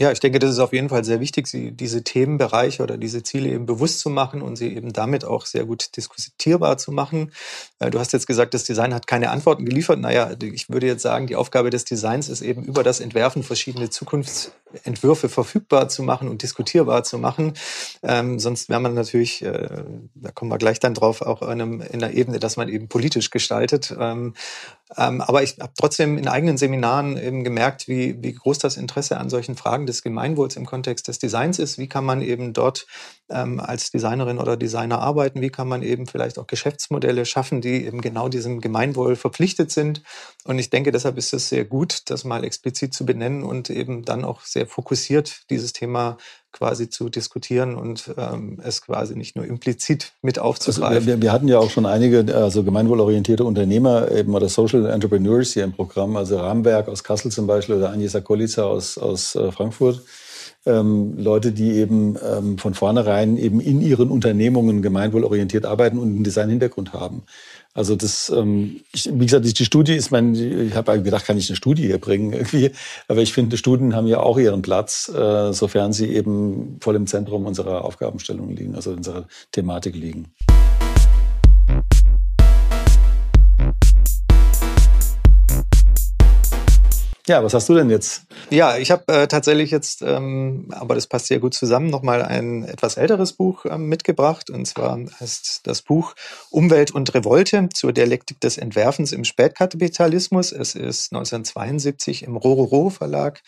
Ja, ich denke, das ist auf jeden Fall sehr wichtig, diese Themenbereiche oder diese Ziele eben bewusst zu machen und sie eben damit auch sehr gut diskutierbar zu machen. Äh, du hast jetzt gesagt, das Design hat keine Antworten geliefert. Naja, ich würde jetzt sagen, die Aufgabe des Designs ist eben über das Entwerfen verschiedene Zukunftsentwürfe verfügbar zu machen und diskutierbar zu machen. Ähm, sonst wäre man natürlich, äh, da kommen wir gleich dann drauf, auch in, einem, in einer Ebene, dass man eben politisch gestaltet. Ähm, ähm, aber ich habe trotzdem in eigenen Seminaren eben gemerkt, wie, wie groß das Interesse an solchen Fragen des Gemeinwohls im Kontext des Designs ist. Wie kann man eben dort ähm, als Designerin oder Designer arbeiten? Wie kann man eben vielleicht auch Geschäftsmodelle schaffen, die eben genau diesem Gemeinwohl verpflichtet sind? Und ich denke, deshalb ist es sehr gut, das mal explizit zu benennen und eben dann auch sehr fokussiert dieses Thema quasi zu diskutieren und ähm, es quasi nicht nur implizit mit aufzugreifen. Also wir, wir, hatten ja auch schon einige also gemeinwohlorientierte Unternehmer eben oder Social Entrepreneurs hier im Programm, also Rahmenwerk aus Kassel zum Beispiel oder Agnieszka Kolica aus, aus äh, Frankfurt. Ähm, Leute, die eben ähm, von vornherein eben in ihren Unternehmungen gemeinwohlorientiert arbeiten und einen Design-Hintergrund haben. Also das, ähm, ich, wie gesagt, die, die Studie ist mein, ich habe gedacht, kann ich eine Studie hier bringen irgendwie, aber ich finde, Studien haben ja auch ihren Platz, äh, sofern sie eben voll im Zentrum unserer Aufgabenstellung liegen, also unserer Thematik liegen. Ja, was hast du denn jetzt? Ja, ich habe äh, tatsächlich jetzt, ähm, aber das passt sehr gut zusammen, nochmal ein etwas älteres Buch ähm, mitgebracht. Und zwar heißt das Buch Umwelt und Revolte zur Dialektik des Entwerfens im Spätkapitalismus. Es ist 1972 im Rororo Verlag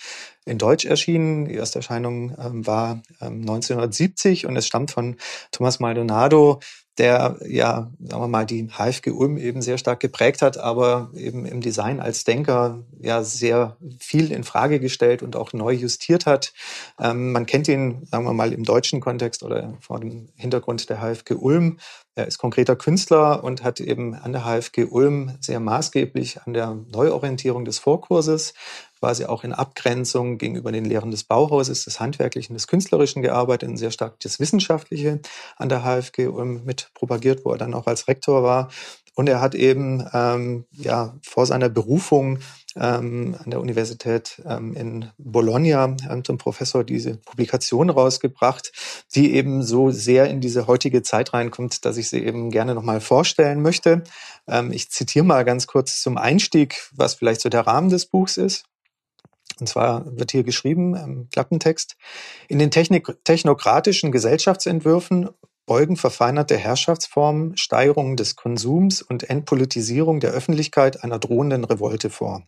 in Deutsch erschienen. Die erste Erscheinung ähm, war ähm, 1970 und es stammt von Thomas Maldonado, der ja, sagen wir mal, die HFG Ulm eben sehr stark geprägt hat, aber eben im Design als Denker ja sehr viel in Frage gestellt und auch neu justiert hat. Ähm, man kennt ihn, sagen wir mal, im deutschen Kontext oder vor dem Hintergrund der HFG Ulm. Er ist konkreter Künstler und hat eben an der HFG Ulm sehr maßgeblich an der Neuorientierung des Vorkurses quasi auch in Abgrenzung gegenüber den Lehren des Bauhauses, des Handwerklichen, des Künstlerischen gearbeitet und sehr stark das Wissenschaftliche an der HFG Ulm mit propagiert, wo er dann auch als Rektor war. Und er hat eben ähm, ja vor seiner Berufung ähm, an der Universität ähm, in Bologna ähm, zum Professor diese Publikation rausgebracht, die eben so sehr in diese heutige Zeit reinkommt, dass ich sie eben gerne nochmal vorstellen möchte. Ähm, ich zitiere mal ganz kurz zum Einstieg, was vielleicht so der Rahmen des Buchs ist. Und zwar wird hier geschrieben im Klappentext, in den Technik technokratischen Gesellschaftsentwürfen beugen verfeinerte Herrschaftsformen, Steigerung des Konsums und Entpolitisierung der Öffentlichkeit einer drohenden Revolte vor.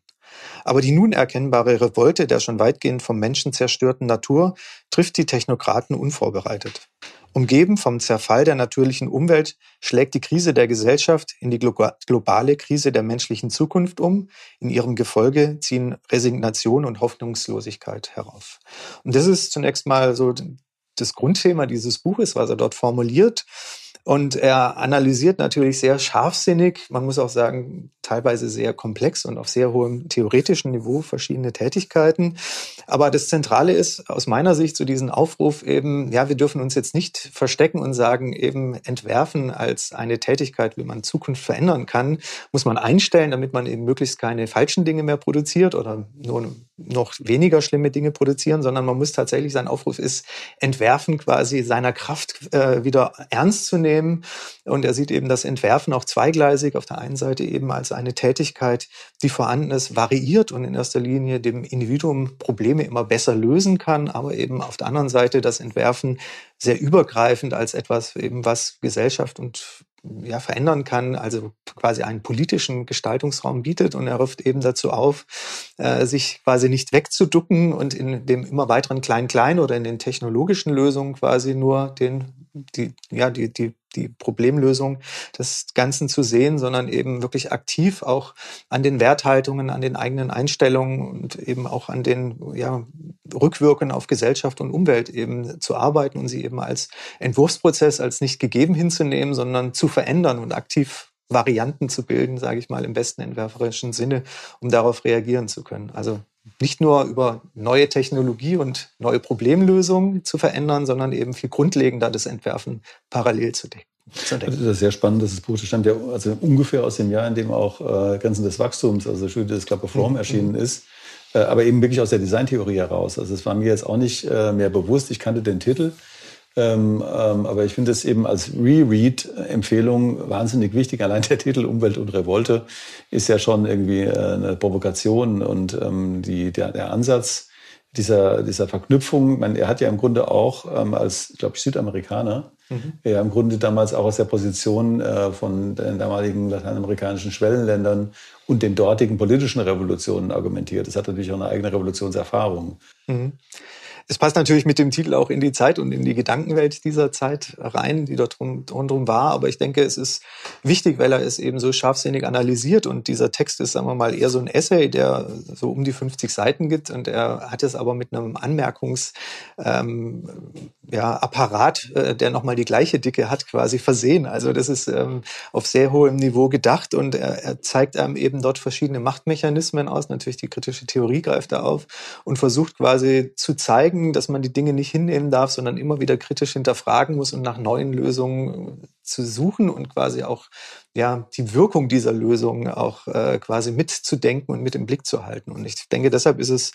Aber die nun erkennbare Revolte der schon weitgehend vom Menschen zerstörten Natur trifft die Technokraten unvorbereitet. Umgeben vom Zerfall der natürlichen Umwelt schlägt die Krise der Gesellschaft in die globale Krise der menschlichen Zukunft um. In ihrem Gefolge ziehen Resignation und Hoffnungslosigkeit herauf. Und das ist zunächst mal so das Grundthema dieses Buches, was er dort formuliert. Und er analysiert natürlich sehr scharfsinnig, man muss auch sagen, teilweise sehr komplex und auf sehr hohem theoretischen Niveau verschiedene Tätigkeiten. Aber das Zentrale ist aus meiner Sicht zu so diesen Aufruf eben, ja, wir dürfen uns jetzt nicht verstecken und sagen, eben entwerfen als eine Tätigkeit, wie man Zukunft verändern kann, muss man einstellen, damit man eben möglichst keine falschen Dinge mehr produziert oder nur noch weniger schlimme Dinge produzieren, sondern man muss tatsächlich, sein Aufruf ist, entwerfen quasi seiner Kraft äh, wieder ernst zu nehmen. Und er sieht eben das Entwerfen auch zweigleisig. Auf der einen Seite eben als eine Tätigkeit, die vorhanden ist, variiert und in erster Linie dem Individuum Probleme immer besser lösen kann, aber eben auf der anderen Seite das Entwerfen sehr übergreifend als etwas eben, was Gesellschaft und ja, verändern kann, also quasi einen politischen Gestaltungsraum bietet. Und er ruft eben dazu auf, äh, sich quasi nicht wegzuducken und in dem immer weiteren Klein-Klein oder in den technologischen Lösungen quasi nur den, die, ja, die, die die Problemlösung des Ganzen zu sehen, sondern eben wirklich aktiv auch an den Werthaltungen, an den eigenen Einstellungen und eben auch an den ja, Rückwirken auf Gesellschaft und Umwelt eben zu arbeiten und sie eben als Entwurfsprozess als nicht gegeben hinzunehmen, sondern zu verändern und aktiv Varianten zu bilden, sage ich mal im besten entwerferischen Sinne, um darauf reagieren zu können. Also nicht nur über neue Technologie und neue Problemlösungen zu verändern, sondern eben viel grundlegender das Entwerfen parallel zu decken. Das ist sehr spannend, dass das Buch stammt ja also ungefähr aus dem Jahr, in dem auch äh, Grenzen des Wachstums, also Studie des Club of Rome mhm. erschienen ist, äh, aber eben wirklich aus der Designtheorie heraus. Also es war mir jetzt auch nicht äh, mehr bewusst, ich kannte den Titel, ähm, ähm, aber ich finde es eben als Reread-Empfehlung wahnsinnig wichtig. Allein der Titel Umwelt und Revolte ist ja schon irgendwie äh, eine Provokation und ähm, die, der, der Ansatz dieser, dieser Verknüpfung, man, er hat ja im Grunde auch ähm, als, glaube ich, Südamerikaner, mhm. ja im Grunde damals auch aus der Position äh, von den damaligen lateinamerikanischen Schwellenländern und den dortigen politischen Revolutionen argumentiert. Das hat natürlich auch eine eigene Revolutionserfahrung. Mhm. Es passt natürlich mit dem Titel auch in die Zeit und in die Gedankenwelt dieser Zeit rein, die dort rundherum war. Aber ich denke, es ist wichtig, weil er es eben so scharfsinnig analysiert. Und dieser Text ist, sagen wir mal, eher so ein Essay, der so um die 50 Seiten gibt. Und er hat es aber mit einem Anmerkungs, ähm, ja, Apparat, äh, der nochmal die gleiche Dicke hat, quasi versehen. Also das ist ähm, auf sehr hohem Niveau gedacht und er, er zeigt einem eben dort verschiedene Machtmechanismen aus. Natürlich die kritische Theorie greift da auf und versucht quasi zu zeigen, dass man die Dinge nicht hinnehmen darf, sondern immer wieder kritisch hinterfragen muss und nach neuen Lösungen zu suchen und quasi auch ja die Wirkung dieser Lösungen auch äh, quasi mitzudenken und mit im Blick zu halten. Und ich denke, deshalb ist es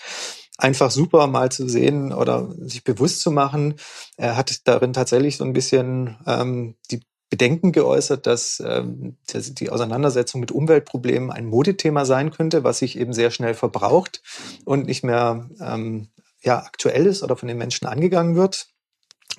einfach super, mal zu sehen oder sich bewusst zu machen. Er hat darin tatsächlich so ein bisschen ähm, die Bedenken geäußert, dass ähm, die Auseinandersetzung mit Umweltproblemen ein Modethema sein könnte, was sich eben sehr schnell verbraucht und nicht mehr ähm, ja aktuell ist oder von den Menschen angegangen wird.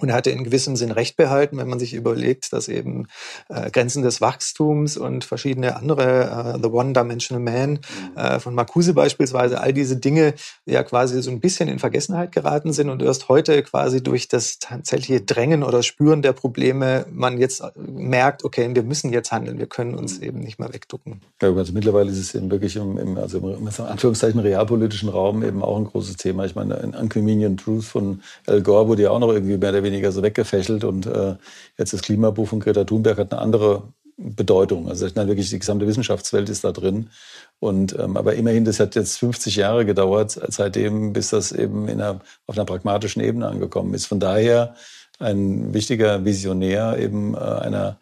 Und er hatte in gewissem Sinn Recht behalten, wenn man sich überlegt, dass eben äh, Grenzen des Wachstums und verschiedene andere, äh, The One-Dimensional Man mhm. äh, von Marcuse beispielsweise, all diese Dinge ja quasi so ein bisschen in Vergessenheit geraten sind und erst heute quasi durch das tatsächliche Drängen oder Spüren der Probleme man jetzt merkt, okay, wir müssen jetzt handeln, wir können uns mhm. eben nicht mehr wegducken. Ja, also mittlerweile ist es eben wirklich im, im also im Anführungszeichen realpolitischen Raum eben auch ein großes Thema. Ich meine, ein Inconvenient Truth von Al Gore wurde ja auch noch irgendwie mehr oder weniger weniger so weggefächelt. Und äh, jetzt das Klimabuch von Greta Thunberg hat eine andere Bedeutung. Also meine, wirklich die gesamte Wissenschaftswelt ist da drin. Und ähm, aber immerhin, das hat jetzt 50 Jahre gedauert, seitdem, bis das eben in einer, auf einer pragmatischen Ebene angekommen ist. Von daher ein wichtiger Visionär eben äh, einer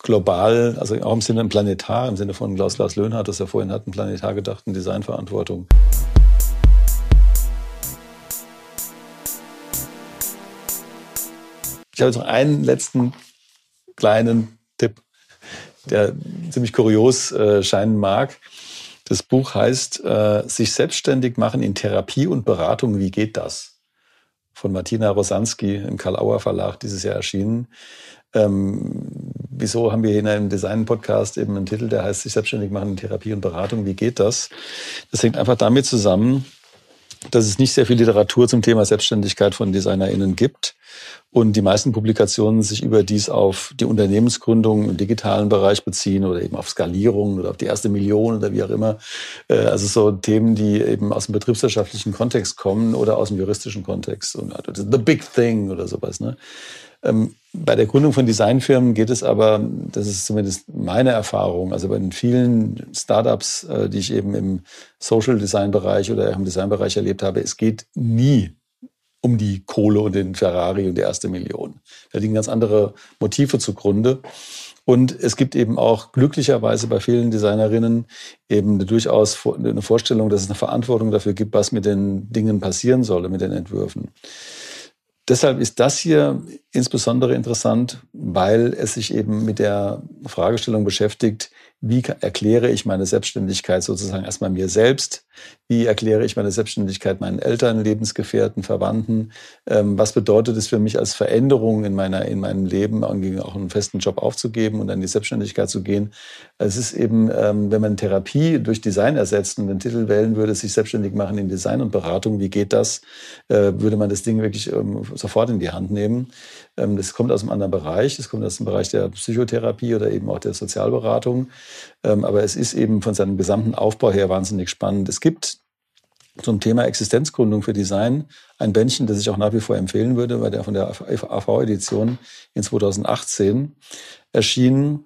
global, also auch im Sinne planetar, im Sinne von Klaus Klaus Löhnhardt, das er vorhin hatten, planetar gedachten Designverantwortung. Ich habe jetzt noch einen letzten kleinen Tipp, der ziemlich kurios äh, scheinen mag. Das Buch heißt äh, Sich selbstständig machen in Therapie und Beratung. Wie geht das? Von Martina Rosanski im Karl-Auer Verlag dieses Jahr erschienen. Ähm, wieso haben wir hier in einem Design-Podcast eben einen Titel, der heißt Sich selbstständig machen in Therapie und Beratung? Wie geht das? Das hängt einfach damit zusammen, dass es nicht sehr viel Literatur zum Thema Selbstständigkeit von DesignerInnen gibt und die meisten Publikationen sich überdies auf die Unternehmensgründung im digitalen Bereich beziehen oder eben auf Skalierung oder auf die erste Million oder wie auch immer. Äh, also so Themen, die eben aus dem betriebswirtschaftlichen Kontext kommen oder aus dem juristischen Kontext und also the big thing oder sowas. Ne? Ähm, bei der Gründung von Designfirmen geht es aber, das ist zumindest meine Erfahrung, also bei den vielen Startups, äh, die ich eben im Social Design Bereich oder im Designbereich erlebt habe, es geht nie um die Kohle und den Ferrari und die erste Million. Da liegen ganz andere Motive zugrunde. Und es gibt eben auch glücklicherweise bei vielen Designerinnen eben eine durchaus eine Vorstellung, dass es eine Verantwortung dafür gibt, was mit den Dingen passieren soll, mit den Entwürfen. Deshalb ist das hier insbesondere interessant, weil es sich eben mit der Fragestellung beschäftigt, wie erkläre ich meine Selbstständigkeit sozusagen erstmal mir selbst? Wie erkläre ich meine Selbstständigkeit meinen Eltern, Lebensgefährten, Verwandten? Ähm, was bedeutet es für mich als Veränderung in meiner, in meinem Leben, auch einen festen Job aufzugeben und an die Selbstständigkeit zu gehen? Es ist eben, ähm, wenn man Therapie durch Design ersetzt und den Titel wählen würde, sich selbstständig machen in Design und Beratung, wie geht das? Äh, würde man das Ding wirklich ähm, sofort in die Hand nehmen? Ähm, das kommt aus einem anderen Bereich. Das kommt aus dem Bereich der Psychotherapie oder eben auch der Sozialberatung. Ähm, aber es ist eben von seinem gesamten Aufbau her wahnsinnig spannend. Es gibt zum Thema Existenzgründung für Design ein Bändchen, das ich auch nach wie vor empfehlen würde, weil der von der AV-Edition in 2018 erschien,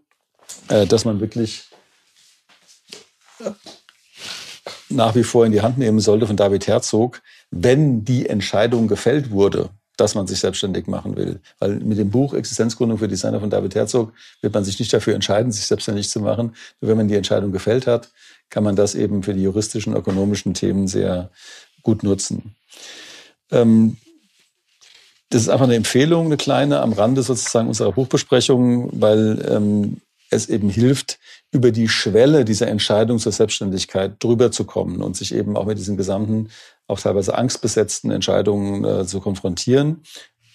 äh, dass man wirklich nach wie vor in die Hand nehmen sollte von David Herzog, wenn die Entscheidung gefällt wurde, dass man sich selbstständig machen will. Weil mit dem Buch Existenzgründung für Designer von David Herzog wird man sich nicht dafür entscheiden, sich selbstständig zu machen. Nur wenn man die Entscheidung gefällt hat, kann man das eben für die juristischen, ökonomischen Themen sehr gut nutzen. Ähm, das ist einfach eine Empfehlung, eine kleine am Rande sozusagen unserer Buchbesprechung, weil ähm, es eben hilft, über die Schwelle dieser Entscheidung zur Selbstständigkeit drüber zu kommen und sich eben auch mit diesen gesamten, auch teilweise angstbesetzten Entscheidungen äh, zu konfrontieren.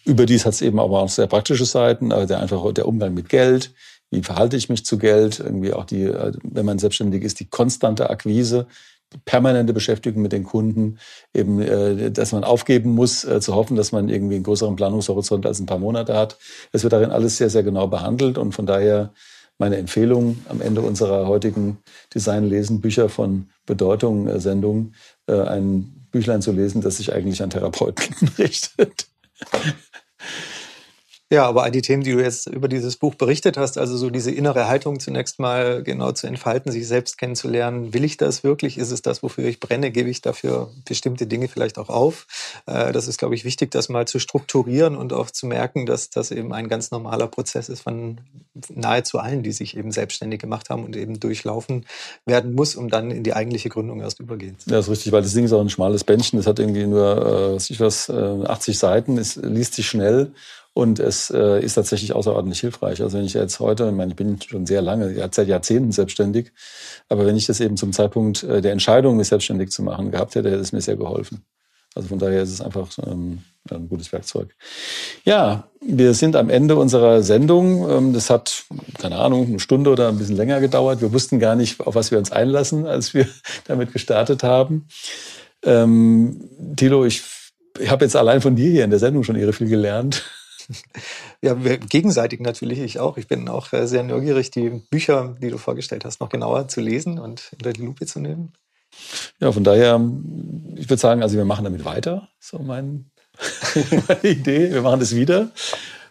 Überdies hat es eben aber auch sehr praktische Seiten, also der einfach der Umgang mit Geld, wie verhalte ich mich zu Geld, irgendwie auch die, äh, wenn man selbstständig ist, die konstante Akquise, die permanente Beschäftigung mit den Kunden, eben, äh, dass man aufgeben muss, äh, zu hoffen, dass man irgendwie einen größeren Planungshorizont als ein paar Monate hat. Es wird darin alles sehr, sehr genau behandelt und von daher meine Empfehlung am Ende unserer heutigen Design-Lesen-Bücher von Bedeutung-Sendung, ein Büchlein zu lesen, das sich eigentlich an Therapeuten richtet. Ja, aber all die Themen, die du jetzt über dieses Buch berichtet hast, also so diese innere Haltung zunächst mal genau zu entfalten, sich selbst kennenzulernen, will ich das wirklich? Ist es das, wofür ich brenne? Gebe ich dafür bestimmte Dinge vielleicht auch auf? Äh, das ist, glaube ich, wichtig, das mal zu strukturieren und auch zu merken, dass das eben ein ganz normaler Prozess ist von nahezu allen, die sich eben selbstständig gemacht haben und eben durchlaufen werden muss, um dann in die eigentliche Gründung erst übergehen zu Ja, das ist richtig, weil das Ding ist auch ein schmales Bändchen. Das hat irgendwie nur, äh, ich was, äh, 80 Seiten, es liest sich schnell und es äh, ist tatsächlich außerordentlich hilfreich. Also wenn ich jetzt heute, ich meine, ich bin schon sehr lange, seit Jahrzehnten selbstständig, aber wenn ich das eben zum Zeitpunkt äh, der Entscheidung, mich selbstständig zu machen, gehabt hätte, hätte es mir sehr geholfen. Also von daher ist es einfach ähm, ein gutes Werkzeug. Ja, wir sind am Ende unserer Sendung. Ähm, das hat, keine Ahnung, eine Stunde oder ein bisschen länger gedauert. Wir wussten gar nicht, auf was wir uns einlassen, als wir damit gestartet haben. Ähm, Thilo, ich, ich habe jetzt allein von dir hier in der Sendung schon irre viel gelernt. Ja, wir, gegenseitig natürlich, ich auch. Ich bin auch äh, sehr neugierig, die Bücher, die du vorgestellt hast, noch genauer zu lesen und unter die Lupe zu nehmen. Ja, von daher, ich würde sagen, also wir machen damit weiter. So mein, meine Idee. Wir machen das wieder.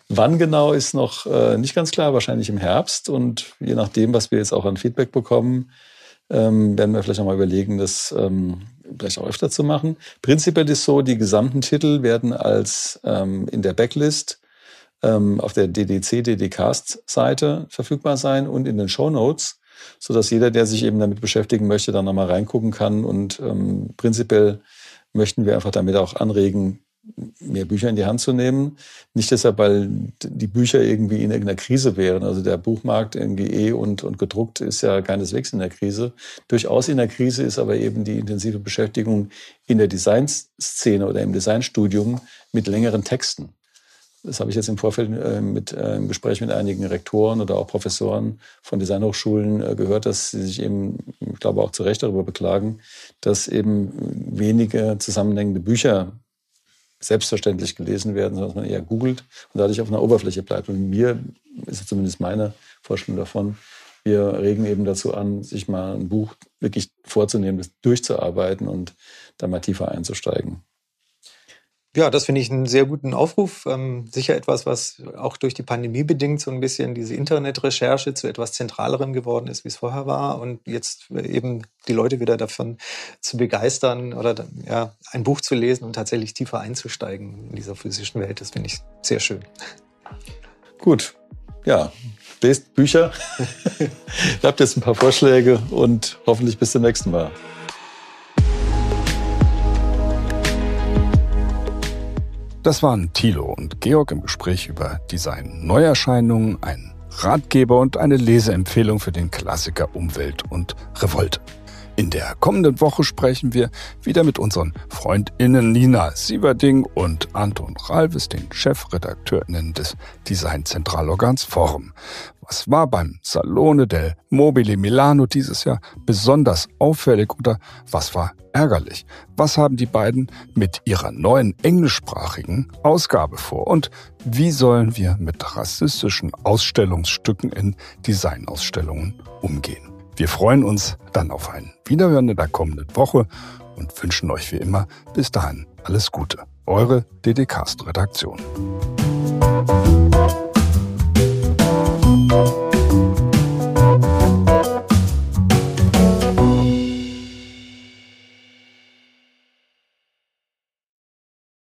Wann genau ist noch äh, nicht ganz klar, wahrscheinlich im Herbst. Und je nachdem, was wir jetzt auch an Feedback bekommen, ähm, werden wir vielleicht nochmal überlegen, das ähm, vielleicht auch öfter zu machen. Prinzipiell ist so, die gesamten Titel werden als ähm, in der Backlist ähm, auf der DDC, DDcast-Seite verfügbar sein und in den Show Notes, so dass jeder, der sich eben damit beschäftigen möchte, dann nochmal reingucken kann. Und ähm, prinzipiell möchten wir einfach damit auch anregen, mehr Bücher in die Hand zu nehmen. Nicht deshalb, weil die Bücher irgendwie in irgendeiner Krise wären. Also der Buchmarkt irgendwie eh und, und gedruckt ist ja keineswegs in der Krise. Durchaus in der Krise ist aber eben die intensive Beschäftigung in der Designszene oder im Designstudium mit längeren Texten. Das habe ich jetzt im Vorfeld äh, mit äh, im Gespräch mit einigen Rektoren oder auch Professoren von Designhochschulen äh, gehört, dass sie sich eben, ich glaube auch zu Recht darüber beklagen, dass eben wenige zusammenhängende Bücher selbstverständlich gelesen werden, sondern dass man eher googelt und dadurch auf einer Oberfläche bleibt. Und mir ist zumindest meine Vorstellung davon, wir regen eben dazu an, sich mal ein Buch wirklich vorzunehmen, das durchzuarbeiten und da mal tiefer einzusteigen. Ja, das finde ich einen sehr guten Aufruf. Ähm, sicher etwas, was auch durch die Pandemie bedingt so ein bisschen diese Internetrecherche zu etwas Zentralerem geworden ist, wie es vorher war. Und jetzt eben die Leute wieder davon zu begeistern oder ja, ein Buch zu lesen und tatsächlich tiefer einzusteigen in dieser physischen Welt, das finde ich sehr schön. Gut, ja, lest Bücher. Ihr habt jetzt ein paar Vorschläge und hoffentlich bis zum nächsten Mal. Das waren Thilo und Georg im Gespräch über Design Neuerscheinungen, ein Ratgeber und eine Leseempfehlung für den Klassiker Umwelt und Revolte. In der kommenden Woche sprechen wir wieder mit unseren FreundInnen Nina Sieverding und Anton Ralves, den Chefredakteurinnen des Designzentralorgans Forum. Was war beim Salone del Mobile Milano dieses Jahr besonders auffällig oder was war ärgerlich? Was haben die beiden mit ihrer neuen englischsprachigen Ausgabe vor? Und wie sollen wir mit rassistischen Ausstellungsstücken in Designausstellungen umgehen? Wir freuen uns dann auf ein Wiederhören in der kommenden Woche und wünschen euch wie immer bis dahin alles Gute. Eure DDcast-Redaktion.